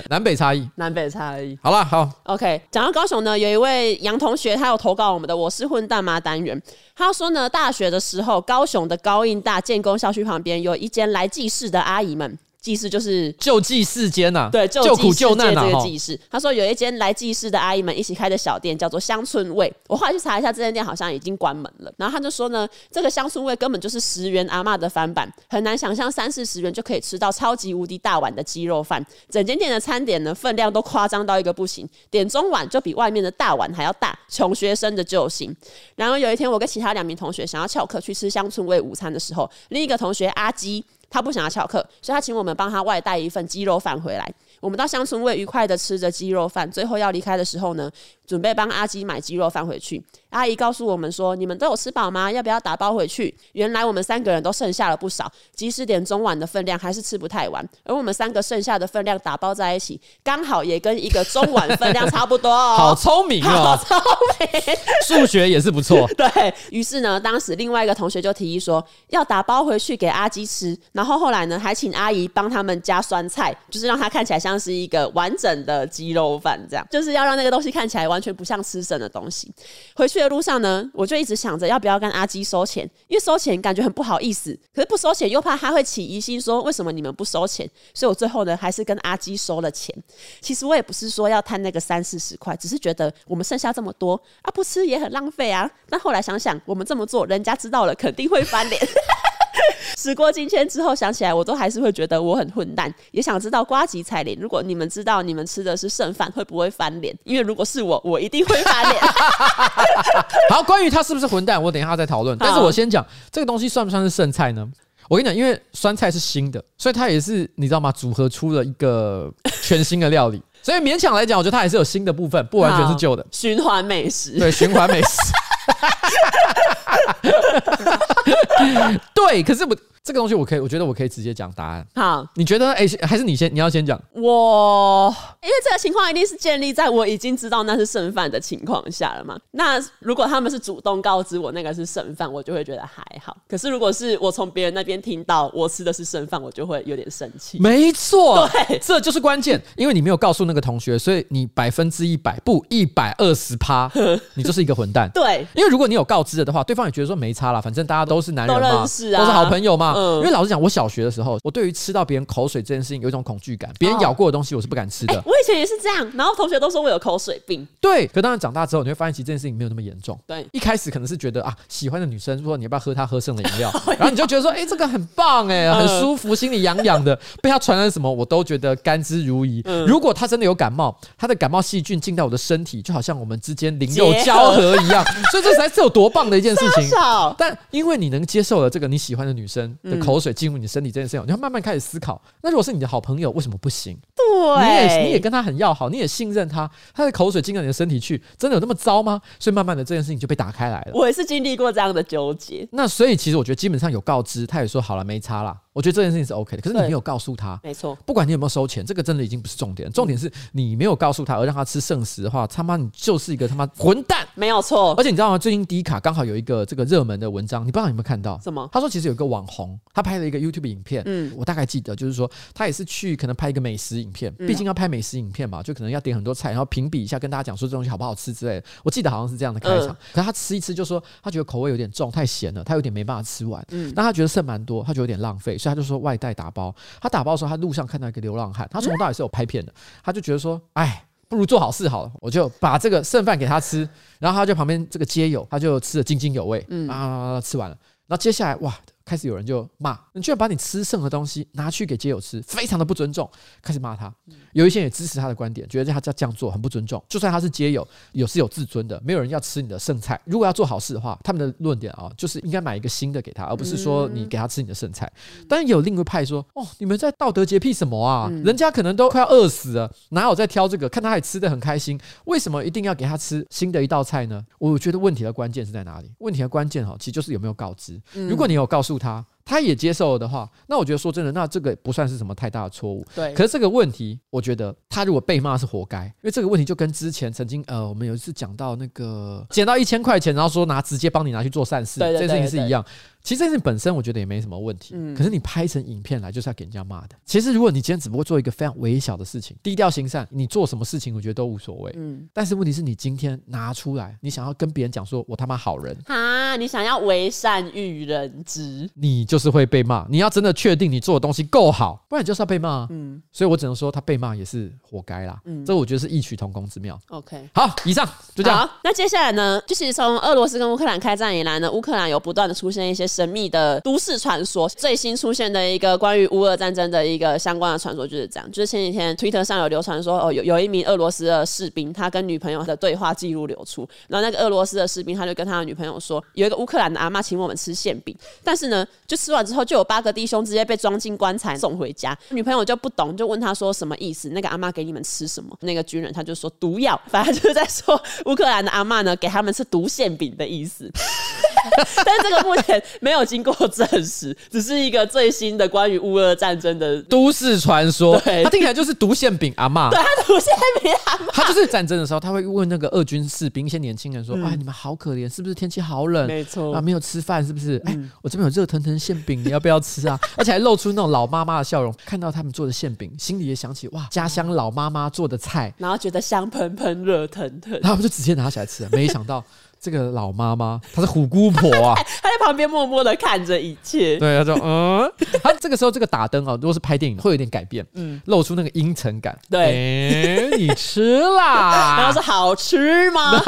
南北差异。南北差异。好了，好，OK，讲到高雄呢，有一位杨同学，他有投稿我们的“我是混蛋妈”单元。他说呢，大学的时候，高雄的高应大建工校区旁边有一间来济市的阿姨们。济世就是救济世间呐，对，救苦救难这个济世。他说有一间来济世的阿姨们一起开的小店，叫做乡村味。我后来去查一下，这间店好像已经关门了。然后他就说呢，这个乡村味根本就是十元阿嬷的翻版，很难想象三四十元就可以吃到超级无敌大碗的鸡肉饭。整间店的餐点呢，分量都夸张到一个不行，点中碗就比外面的大碗还要大，穷学生的救星。然后有一天，我跟其他两名同学想要翘课去吃乡村味午餐的时候，另一个同学阿基。他不想要翘课，所以他请我们帮他外带一份鸡肉饭回来。我们到乡村味愉快的吃着鸡肉饭，最后要离开的时候呢，准备帮阿基买鸡肉饭回去。阿姨告诉我们说：“你们都有吃饱吗？要不要打包回去？”原来我们三个人都剩下了不少，即使点中碗的分量还是吃不太完。而我们三个剩下的分量打包在一起，刚好也跟一个中碗分量差不多哦。好聪明哦，好聪明，数学也是不错。对，于是呢，当时另外一个同学就提议说要打包回去给阿基吃，然后后来呢，还请阿姨帮他们加酸菜，就是让他看起来。像是一个完整的鸡肉饭，这样就是要让那个东西看起来完全不像吃剩的东西。回去的路上呢，我就一直想着要不要跟阿基收钱，因为收钱感觉很不好意思，可是不收钱又怕他会起疑心，说为什么你们不收钱？所以我最后呢，还是跟阿基收了钱。其实我也不是说要贪那个三四十块，只是觉得我们剩下这么多啊，不吃也很浪费啊。但后来想想，我们这么做，人家知道了肯定会翻脸。时过境迁之后，想起来我都还是会觉得我很混蛋，也想知道瓜吉彩铃，如果你们知道你们吃的是剩饭，会不会翻脸？因为如果是我，我一定会翻脸。好，关于他是不是混蛋，我等一下再讨论。但是我先讲这个东西算不算是剩菜呢？我跟你讲，因为酸菜是新的，所以它也是你知道吗？组合出了一个全新的料理，所以勉强来讲，我觉得它还是有新的部分，不完全是旧的。循环美食，对，循环美食。对，可是我。这个东西我可以，我觉得我可以直接讲答案。好，你觉得？哎，还是你先，你要先讲。我因为这个情况一定是建立在我已经知道那是剩饭的情况下了嘛。那如果他们是主动告知我那个是剩饭，我就会觉得还好。可是如果是我从别人那边听到我吃的是剩饭，我就会有点生气。没错，对，这就是关键。因为你没有告诉那个同学，所以你百分之一百不一百二十趴，你就是一个混蛋。对，因为如果你有告知了的话，对方也觉得说没差了，反正大家都是男人嘛，都是好朋友嘛。嗯，因为老实讲，我小学的时候，我对于吃到别人口水这件事情有一种恐惧感。别人咬过的东西，我是不敢吃的。我以前也是这样，然后同学都说我有口水病。对，可当然长大之后，你会发现其实这件事情没有那么严重。对，一开始可能是觉得啊，喜欢的女生说你要不要喝她喝剩的饮料，然后你就觉得说，哎、欸，这个很棒，哎，很舒服，心里痒痒的。被她传染什么，我都觉得甘之如饴。嗯、如果她真的有感冒，她的感冒细菌进到我的身体，就好像我们之间灵肉交合一样。所以这才是有多棒的一件事情。但因为你能接受了这个你喜欢的女生的口水进入你身体这件事情，你要慢慢开始思考，那如果是你的好朋友，为什么不行？对，你也你也跟他很要好，你也信任他，他的口水进到你的身体去，真的有那么糟吗？所以慢慢的这件事情就被打开来了。我也是经历过这样的纠结。那所以其实我觉得基本上有告知，他也说好了，没差啦。我觉得这件事情是 OK 的，可是你没有告诉他，没错，不管你有没有收钱，这个真的已经不是重点，重点是你没有告诉他而让他吃剩食的话，他妈你就是一个他妈混蛋，没有错。而且你知道吗？最近迪卡刚好有一个这个热门的文章，你不知道有没有看到？什么？他说其实有一个网红，他拍了一个 YouTube 影片，嗯，我大概记得就是说他也是去可能拍一个美食影片，毕竟要拍美食影片嘛，就可能要点很多菜，然后评比一下，跟大家讲说这东西好不好吃之类的。我记得好像是这样的开场，可是他吃一吃就说他觉得口味有点重，太咸了，他有点没办法吃完，嗯，那他觉得剩蛮多，他觉得有点浪费，所以他就说外带。打包，他打包的时候，他路上看到一个流浪汉，他从头到尾是有拍片的，他就觉得说，哎，不如做好事好了，我就把这个剩饭给他吃，然后他就旁边这个街友，他就吃得津津有味，嗯啊，吃完了，然后接下来哇。开始有人就骂你，居然把你吃剩的东西拿去给街友吃，非常的不尊重。开始骂他，有一些人也支持他的观点，觉得他这样做很不尊重。就算他是街友，有是有自尊的，没有人要吃你的剩菜。如果要做好事的话，他们的论点啊，就是应该买一个新的给他，而不是说你给他吃你的剩菜。当然有另一派说，哦，你们在道德洁癖什么啊？人家可能都快要饿死了，哪有在挑这个？看他还吃的很开心，为什么一定要给他吃新的一道菜呢？我觉得问题的关键是在哪里？问题的关键哈，其实就是有没有告知。如果你有告诉他。他也接受了的话，那我觉得说真的，那这个不算是什么太大的错误。对。可是这个问题，我觉得他如果被骂是活该，因为这个问题就跟之前曾经呃，我们有一次讲到那个捡到一千块钱，然后说拿直接帮你拿去做善事，这件事情是一样。其实这件事本身我觉得也没什么问题，嗯，可是你拍成影片来就是要给人家骂的。其实如果你今天只不过做一个非常微小的事情，低调行善，你做什么事情我觉得都无所谓，嗯。但是问题是你今天拿出来，你想要跟别人讲说我他妈好人啊，你想要为善育人知，你就是会被骂。你要真的确定你做的东西够好，不然你就是要被骂，嗯。所以我只能说他被骂也是活该啦，嗯。这我觉得是异曲同工之妙。OK，好，以上就这样。好，那接下来呢，就是从俄罗斯跟乌克兰开战以来呢，乌克兰有不断的出现一些神秘的都市传说。最新出现的一个关于乌俄战争的一个相关的传说就是这样，就是前几天 Twitter 上有流传说，哦，有有一名俄罗斯的士兵，他跟女朋友的对话记录流出，然后那个俄罗斯的士兵他就跟他的女朋友说，有一个乌克兰的阿嬷请我们吃馅饼，但是呢，就吃完之后就有八个弟兄直接被装进棺材送回家，女朋友就不懂，就问他说什么意思？那个阿嬷给你们吃什么？那个军人他就说毒药，反正就是在说乌克兰的阿嬷呢给他们吃毒馅饼的意思。但是这个目前没有经过证实，只是一个最新的关于乌俄战争的都市传说。对，他听起来就是毒馅饼阿妈。对，他毒馅饼阿妈。他就是战争的时候，他会问那个俄军士兵，一些年轻人说：“哎、嗯，你们好可怜，是不是天气好冷？没错啊，没有吃饭，是不是？哎、嗯，我这边有热腾腾馅饼，你要不要吃啊？而且还露出那种老妈妈的笑容，看到他们做的馅饼，心里也想起哇，家乡老妈妈做的菜，然后觉得香喷喷、热腾腾，然后我们就直接拿起来吃了。没想到。这个老妈妈，她是虎姑婆啊，她在旁边默默的看着一切。对，她说：“嗯。”她这个时候这个打灯啊，如果是拍电影，会有点改变，嗯，露出那个阴沉感。对，欸、你吃啦，然后说好吃吗？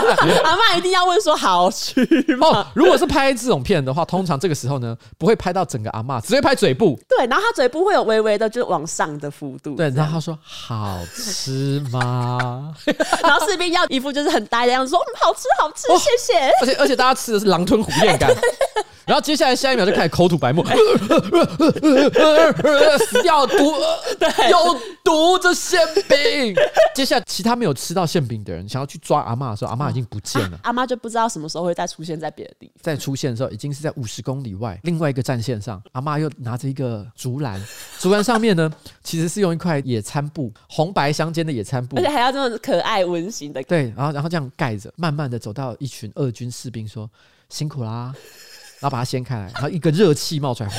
阿妈一定要问说好吃吗？哦，如果是拍这种片的话，通常这个时候呢，不会拍到整个阿妈，只会拍嘴部。对，然后他嘴部会有微微的，就是往上的幅度。对，然后他说好吃吗？然后士兵要一副就是很呆的样子。嗯，好吃，好吃，哦、谢谢。而且而且大家吃的是狼吞虎咽感，然后接下来下一秒就开始口吐白沫，死掉毒，有毒这馅饼。接下来其他没有吃到馅饼的人想要去抓阿妈的时候，阿嬷已经不见了。阿妈就不知道什么时候会再出现在别的地方。再出现的时候，已经是在五十公里外另外一个战线上。阿妈又拿着一个竹篮，竹篮上面呢，其实是用一块野餐布，红白相间的野餐布，而且还要这么可爱温馨的。对，然后然后这样盖着。慢慢的走到一群二军士兵，说辛苦啦，然后把它掀开来，然后一个热气冒出来。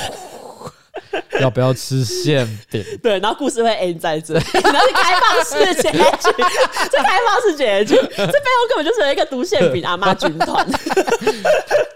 要不要吃馅饼？对，然后故事会 end 在这里，然后是开放式结局，这开放式结局，这背后根本就是一个毒馅饼阿妈军团。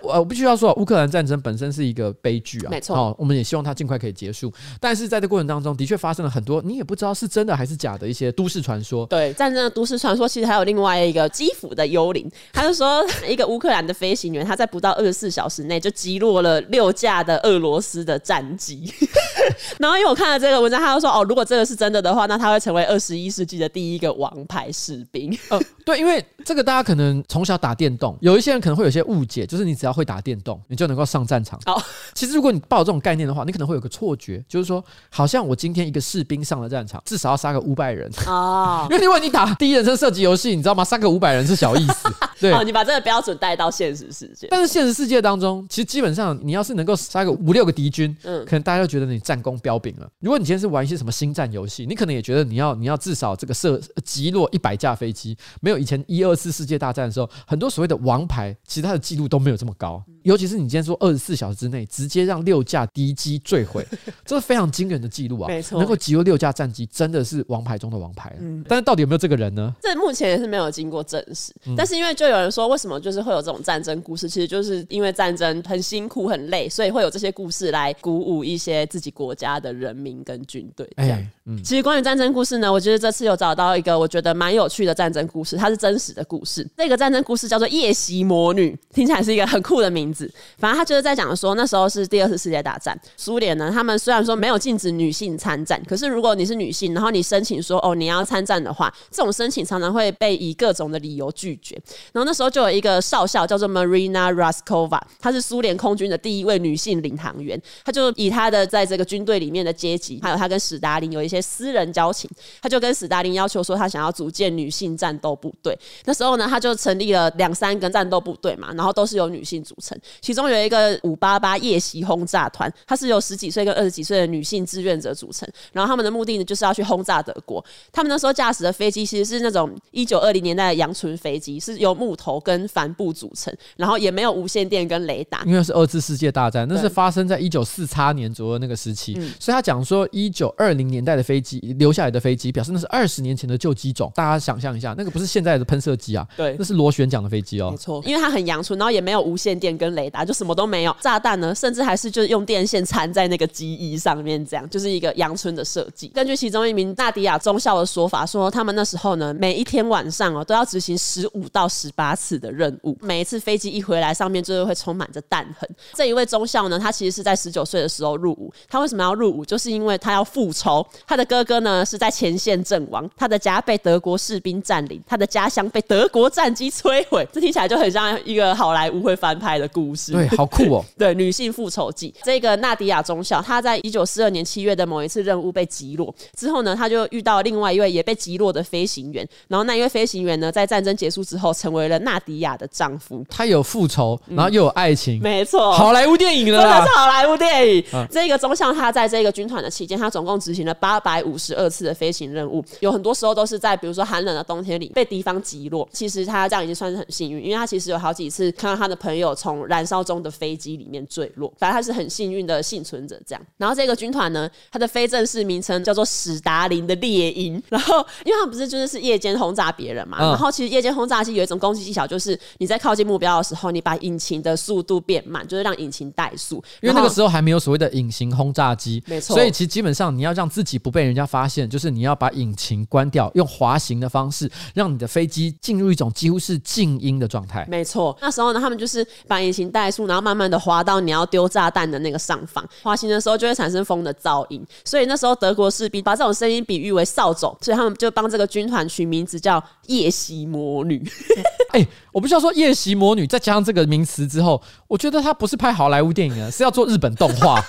我 我必须要说，乌克兰战争本身是一个悲剧啊，没错。哦，我们也希望它尽快可以结束，但是在这过程当中的确发生了很多你也不知道是真的还是假的一些都市传说。对，战争的都市传说其实还有另外一个基辅的幽灵，他就说一个乌克兰的飞行员他在不到二十四小时内就击落了六架的俄罗斯的战机。然后因为我看了这个文章，他就说哦，如果这个是真的的话，那他会成为二十一世纪的第一个王牌士兵。呃，对，因为这个大家可能从小打电动，有一些人可能会有些误解，就是你只要会打电动，你就能够上战场。哦，其实如果你抱这种概念的话，你可能会有个错觉，就是说好像我今天一个士兵上了战场，至少要杀个五百人哦。因为如果你打第一人称射击游戏，你知道吗？杀个五百人是小意思。对，哦，你把这个标准带到现实世界，但是现实世界当中，其实基本上你要是能够杀个五六个敌军，嗯，可能大家就觉得你战功彪炳了。如果你今天是玩一些什么星战游戏，你可能也觉得你要你要至少这个射击落一百架飞机，没有以前一二次世界大战的时候，很多所谓的王牌，其实他的记录都没有这么高。尤其是你今天说二十四小时之内直接让六架敌机坠毁，这是非常惊人的记录啊！没错，能够击落六架战机，真的是王牌中的王牌。嗯，但是到底有没有这个人呢？这目前也是没有经过证实。但是因为就有人说，为什么就是会有这种战争故事？其实就是因为战争很辛苦很累，所以会有这些故事来鼓舞一些自己国家的人民跟军队。这样，嗯，其实关于战争故事呢，我觉得这次有找到一个我觉得蛮有趣的战争故事，它是真实的故事。这个战争故事叫做夜袭魔女，听起来是一个很酷的名字。反正他就是在讲说，那时候是第二次世界大战，苏联呢，他们虽然说没有禁止女性参战，可是如果你是女性，然后你申请说哦你要参战的话，这种申请常常会被以各种的理由拒绝。然后那时候就有一个少校叫做 Marina Raskova，她是苏联空军的第一位女性领航员，她就以她的在这个军队里面的阶级，还有他跟史达林有一些私人交情，他就跟史达林要求说，他想要组建女性战斗部队。那时候呢，他就成立了两三个战斗部队嘛，然后都是由女性组成。其中有一个五八八夜袭轰炸团，它是由十几岁跟二十几岁的女性志愿者组成，然后他们的目的呢就是要去轰炸德国。他们那时候驾驶的飞机其实是那种一九二零年代的阳春飞机，是由木头跟帆布组成，然后也没有无线电跟雷达。因为是二次世界大战，那是发生在一九四叉年左右那个时期，嗯、所以他讲说一九二零年代的飞机留下来的飞机，表示那是二十年前的旧机种。大家想象一下，那个不是现在的喷射机啊，对，那是螺旋桨的飞机哦。没错，因为它很阳春，然后也没有无线电跟雷达，就什么都没有。炸弹呢，甚至还是就是用电线缠在那个机翼上面，这样就是一个阳春的设计。根据其中一名纳迪亚中校的说法，说他们那时候呢，每一天晚上哦都要执行十五到十八次的任务，每一次飞机一回来，上面就会充满着弹痕。这一位中校呢，他其实是在十九岁的时候入伍，他为什么要入伍？就是因为他要复仇。他的哥哥呢是在前线阵亡，他的家被德国士兵占领，他的家乡被德国战机摧毁。这听起来就很像一个好莱坞会翻拍的故事。对，好酷哦。对，女性复仇记。这个纳迪亚中校，他在一九四二年七月的某一次任务被击落之后呢，他就遇到另外一位也被击落的飞行员。然后那一位飞行员呢，在战争结束之后，成为了纳迪亚的丈夫。他有复仇，然后又有爱情，嗯、没错，好莱坞电影了，真的是好莱坞电影。啊、这个中校他在这个军团的期间，他总共执行了八百五十二次的飞行任务，有很多时候都是在比如说寒冷的冬天里被敌方击落。其实他这样已经算是很幸运，因为他其实有好几次看到他的朋友从燃烧中的飞机里面坠落，反正他是很幸运的幸存者。这样，然后这个军团呢，它的非正式名称叫做史达林的猎鹰。然后，因为他们不是就是是夜间轰炸别人嘛，嗯、然后其实夜间轰炸机有一种攻击技巧，就是你在靠近目标的时候，你把引擎的速度变慢，就是让引擎怠速。因为那个时候还没有所谓的隐形轰炸机，没错。所以其实基本上你要让自己不被人家发现，就是你要把引擎关掉，用滑行的方式让你的飞机进入一种几乎是静音的状态。没错。那时候呢，他们就是把引擎怠速，然后慢慢的滑到你要丢炸弹的那个上方。滑行的时候就会产生风的噪音，所以那时候德国士兵把这种声音比喻为扫帚，所以他们就帮这个军团取名字叫夜袭魔女。哎、欸，我不需要说夜袭魔女，再加上这个名词之后，我觉得他不是拍好莱坞电影啊，是要做日本动画。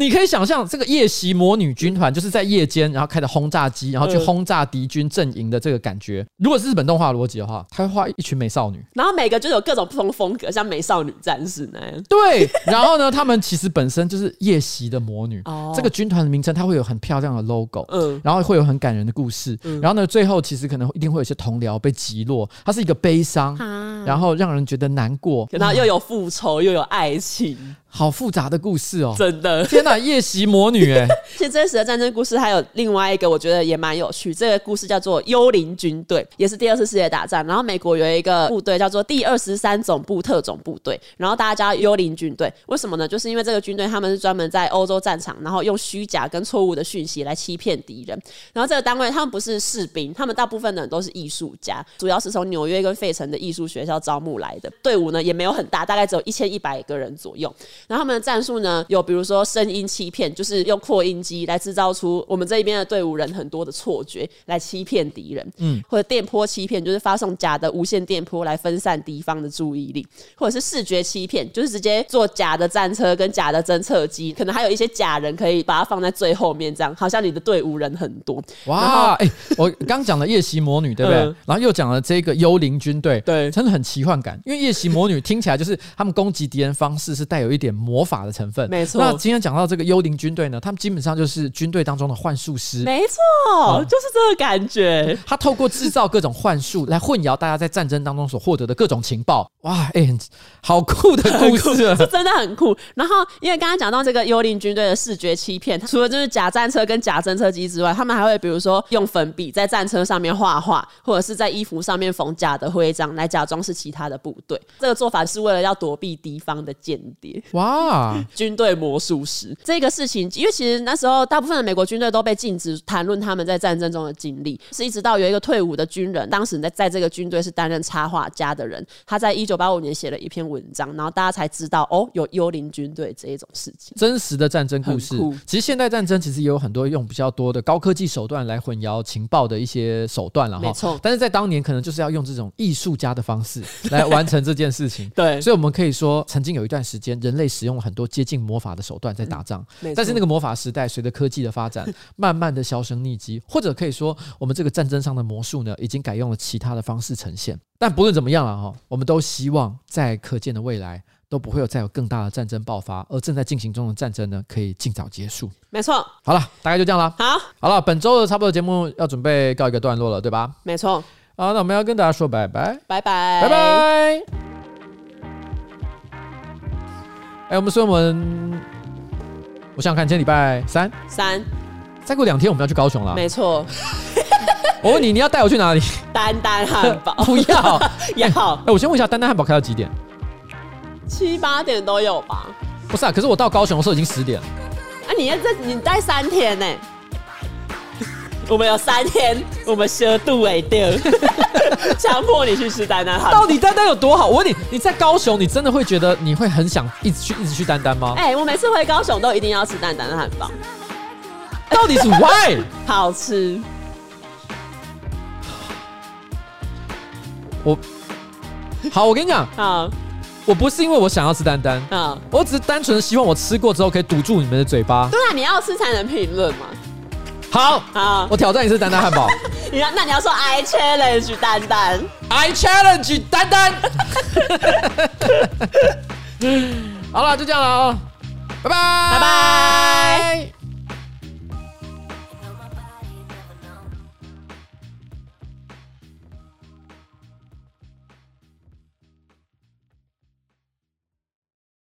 你可以想象，这个夜袭魔女军团就是在夜间，然后开着轰炸机，然后去轰炸敌军阵营的这个感觉。如果是日本动画逻辑的话，他会画一群美少女，然后每个就有各种不同风格，像美少女战士那样。对，然后呢，他们其实本身就是夜袭的魔女。哦，这个军团的名称它会有很漂亮的 logo，嗯，然后会有很感人的故事，嗯，然后呢，最后其实可能一定会有一些同僚被击落，它是一个悲伤，啊，然后让人觉得难过，然后又有复仇又有爱情。好复杂的故事哦！真的，天哪，夜袭魔女哎！其实真实的战争故事还有另外一个，我觉得也蛮有趣。这个故事叫做《幽灵军队》，也是第二次世界大战。然后美国有一个部队叫做第二十三总部特种部队，然后大家叫幽灵军队。为什么呢？就是因为这个军队他们是专门在欧洲战场，然后用虚假跟错误的讯息来欺骗敌人。然后这个单位他们不是士兵，他们大部分的人都是艺术家，主要是从纽约跟费城的艺术学校招募来的。队伍呢也没有很大，大概只有一千一百个人左右。然后他们的战术呢，有比如说声音欺骗，就是用扩音机来制造出我们这一边的队伍人很多的错觉，来欺骗敌人。嗯，或者电波欺骗，就是发送假的无线电波来分散敌方的注意力，或者是视觉欺骗，就是直接做假的战车跟假的侦测机，可能还有一些假人可以把它放在最后面，这样好像你的队伍人很多。哇，哎、欸，我刚讲了夜袭魔女，对不对？嗯、然后又讲了这个幽灵军队，对，真的很奇幻感，因为夜袭魔女听起来就是他们攻击敌人方式是带有一点魔法的成分，没错。那今天讲到这个幽灵军队呢，他们基本上就是军队当中的幻术师，没错，嗯、就是这个感觉。他透过制造各种幻术来混淆大家在战争当中所获得的各种情报。哇，哎、欸，好酷的故事，是真的很酷。然后，因为刚刚讲到这个幽灵军队的视觉欺骗，除了就是假战车跟假侦测机之外，他们还会比如说用粉笔在战车上面画画，或者是在衣服上面缝假的徽章来假装是其他的部队。这个做法是为了要躲避敌方的间谍。哇。军队魔术师这个事情，因为其实那时候大部分的美国军队都被禁止谈论他们在战争中的经历，是一直到有一个退伍的军人，当时在在这个军队是担任插画家的人，他在一九八五年写了一篇文章，然后大家才知道哦，有幽灵军队这一种事情。真实的战争故事，其实现代战争其实也有很多用比较多的高科技手段来混淆情报的一些手段了哈。没错，但是在当年可能就是要用这种艺术家的方式来完成这件事情。对，所以我们可以说，曾经有一段时间，人类使用了很多接近魔法的手段在打仗，嗯、但是那个魔法时代随着科技的发展，慢慢的销声匿迹，或者可以说，我们这个战争上的魔术呢，已经改用了其他的方式呈现。但不论怎么样了哈，我们都希望在可见的未来，都不会有再有更大的战争爆发，而正在进行中的战争呢，可以尽早结束。没错。好了，大概就这样了。好，好了，本周的差不多节目要准备告一个段落了，对吧？没错。好，那我们要跟大家说拜拜，拜拜，拜拜。哎，我们说我们，我想想看，今天礼拜三，三，再过两天我们要去高雄了。没错。我问你，你要带我去哪里？丹丹汉堡。不要，也好。哎，我先问一下，丹丹汉堡开到几点？七八点都有吧？不是啊，可是我到高雄的时候已经十点了。啊，你要在你待三天呢？我们有三天，我们蛇度未定，强迫你去吃丹丹汉堡。到底丹丹有多好？我问你，你在高雄，你真的会觉得你会很想一直去，一直去丹丹吗？哎、欸，我每次回高雄都一定要吃丹丹的汉堡。到底是 why？好吃。我好，我跟你讲，好，我不是因为我想要吃丹丹，好，我只是单纯的希望我吃过之后可以堵住你们的嘴巴。对啊，你要吃才能评论嘛。好，好，我挑战一次丹丹汉堡。你要，那你要说 I challenge 丹丹，I challenge 丹丹。好了，就这样了啊，拜拜，拜拜。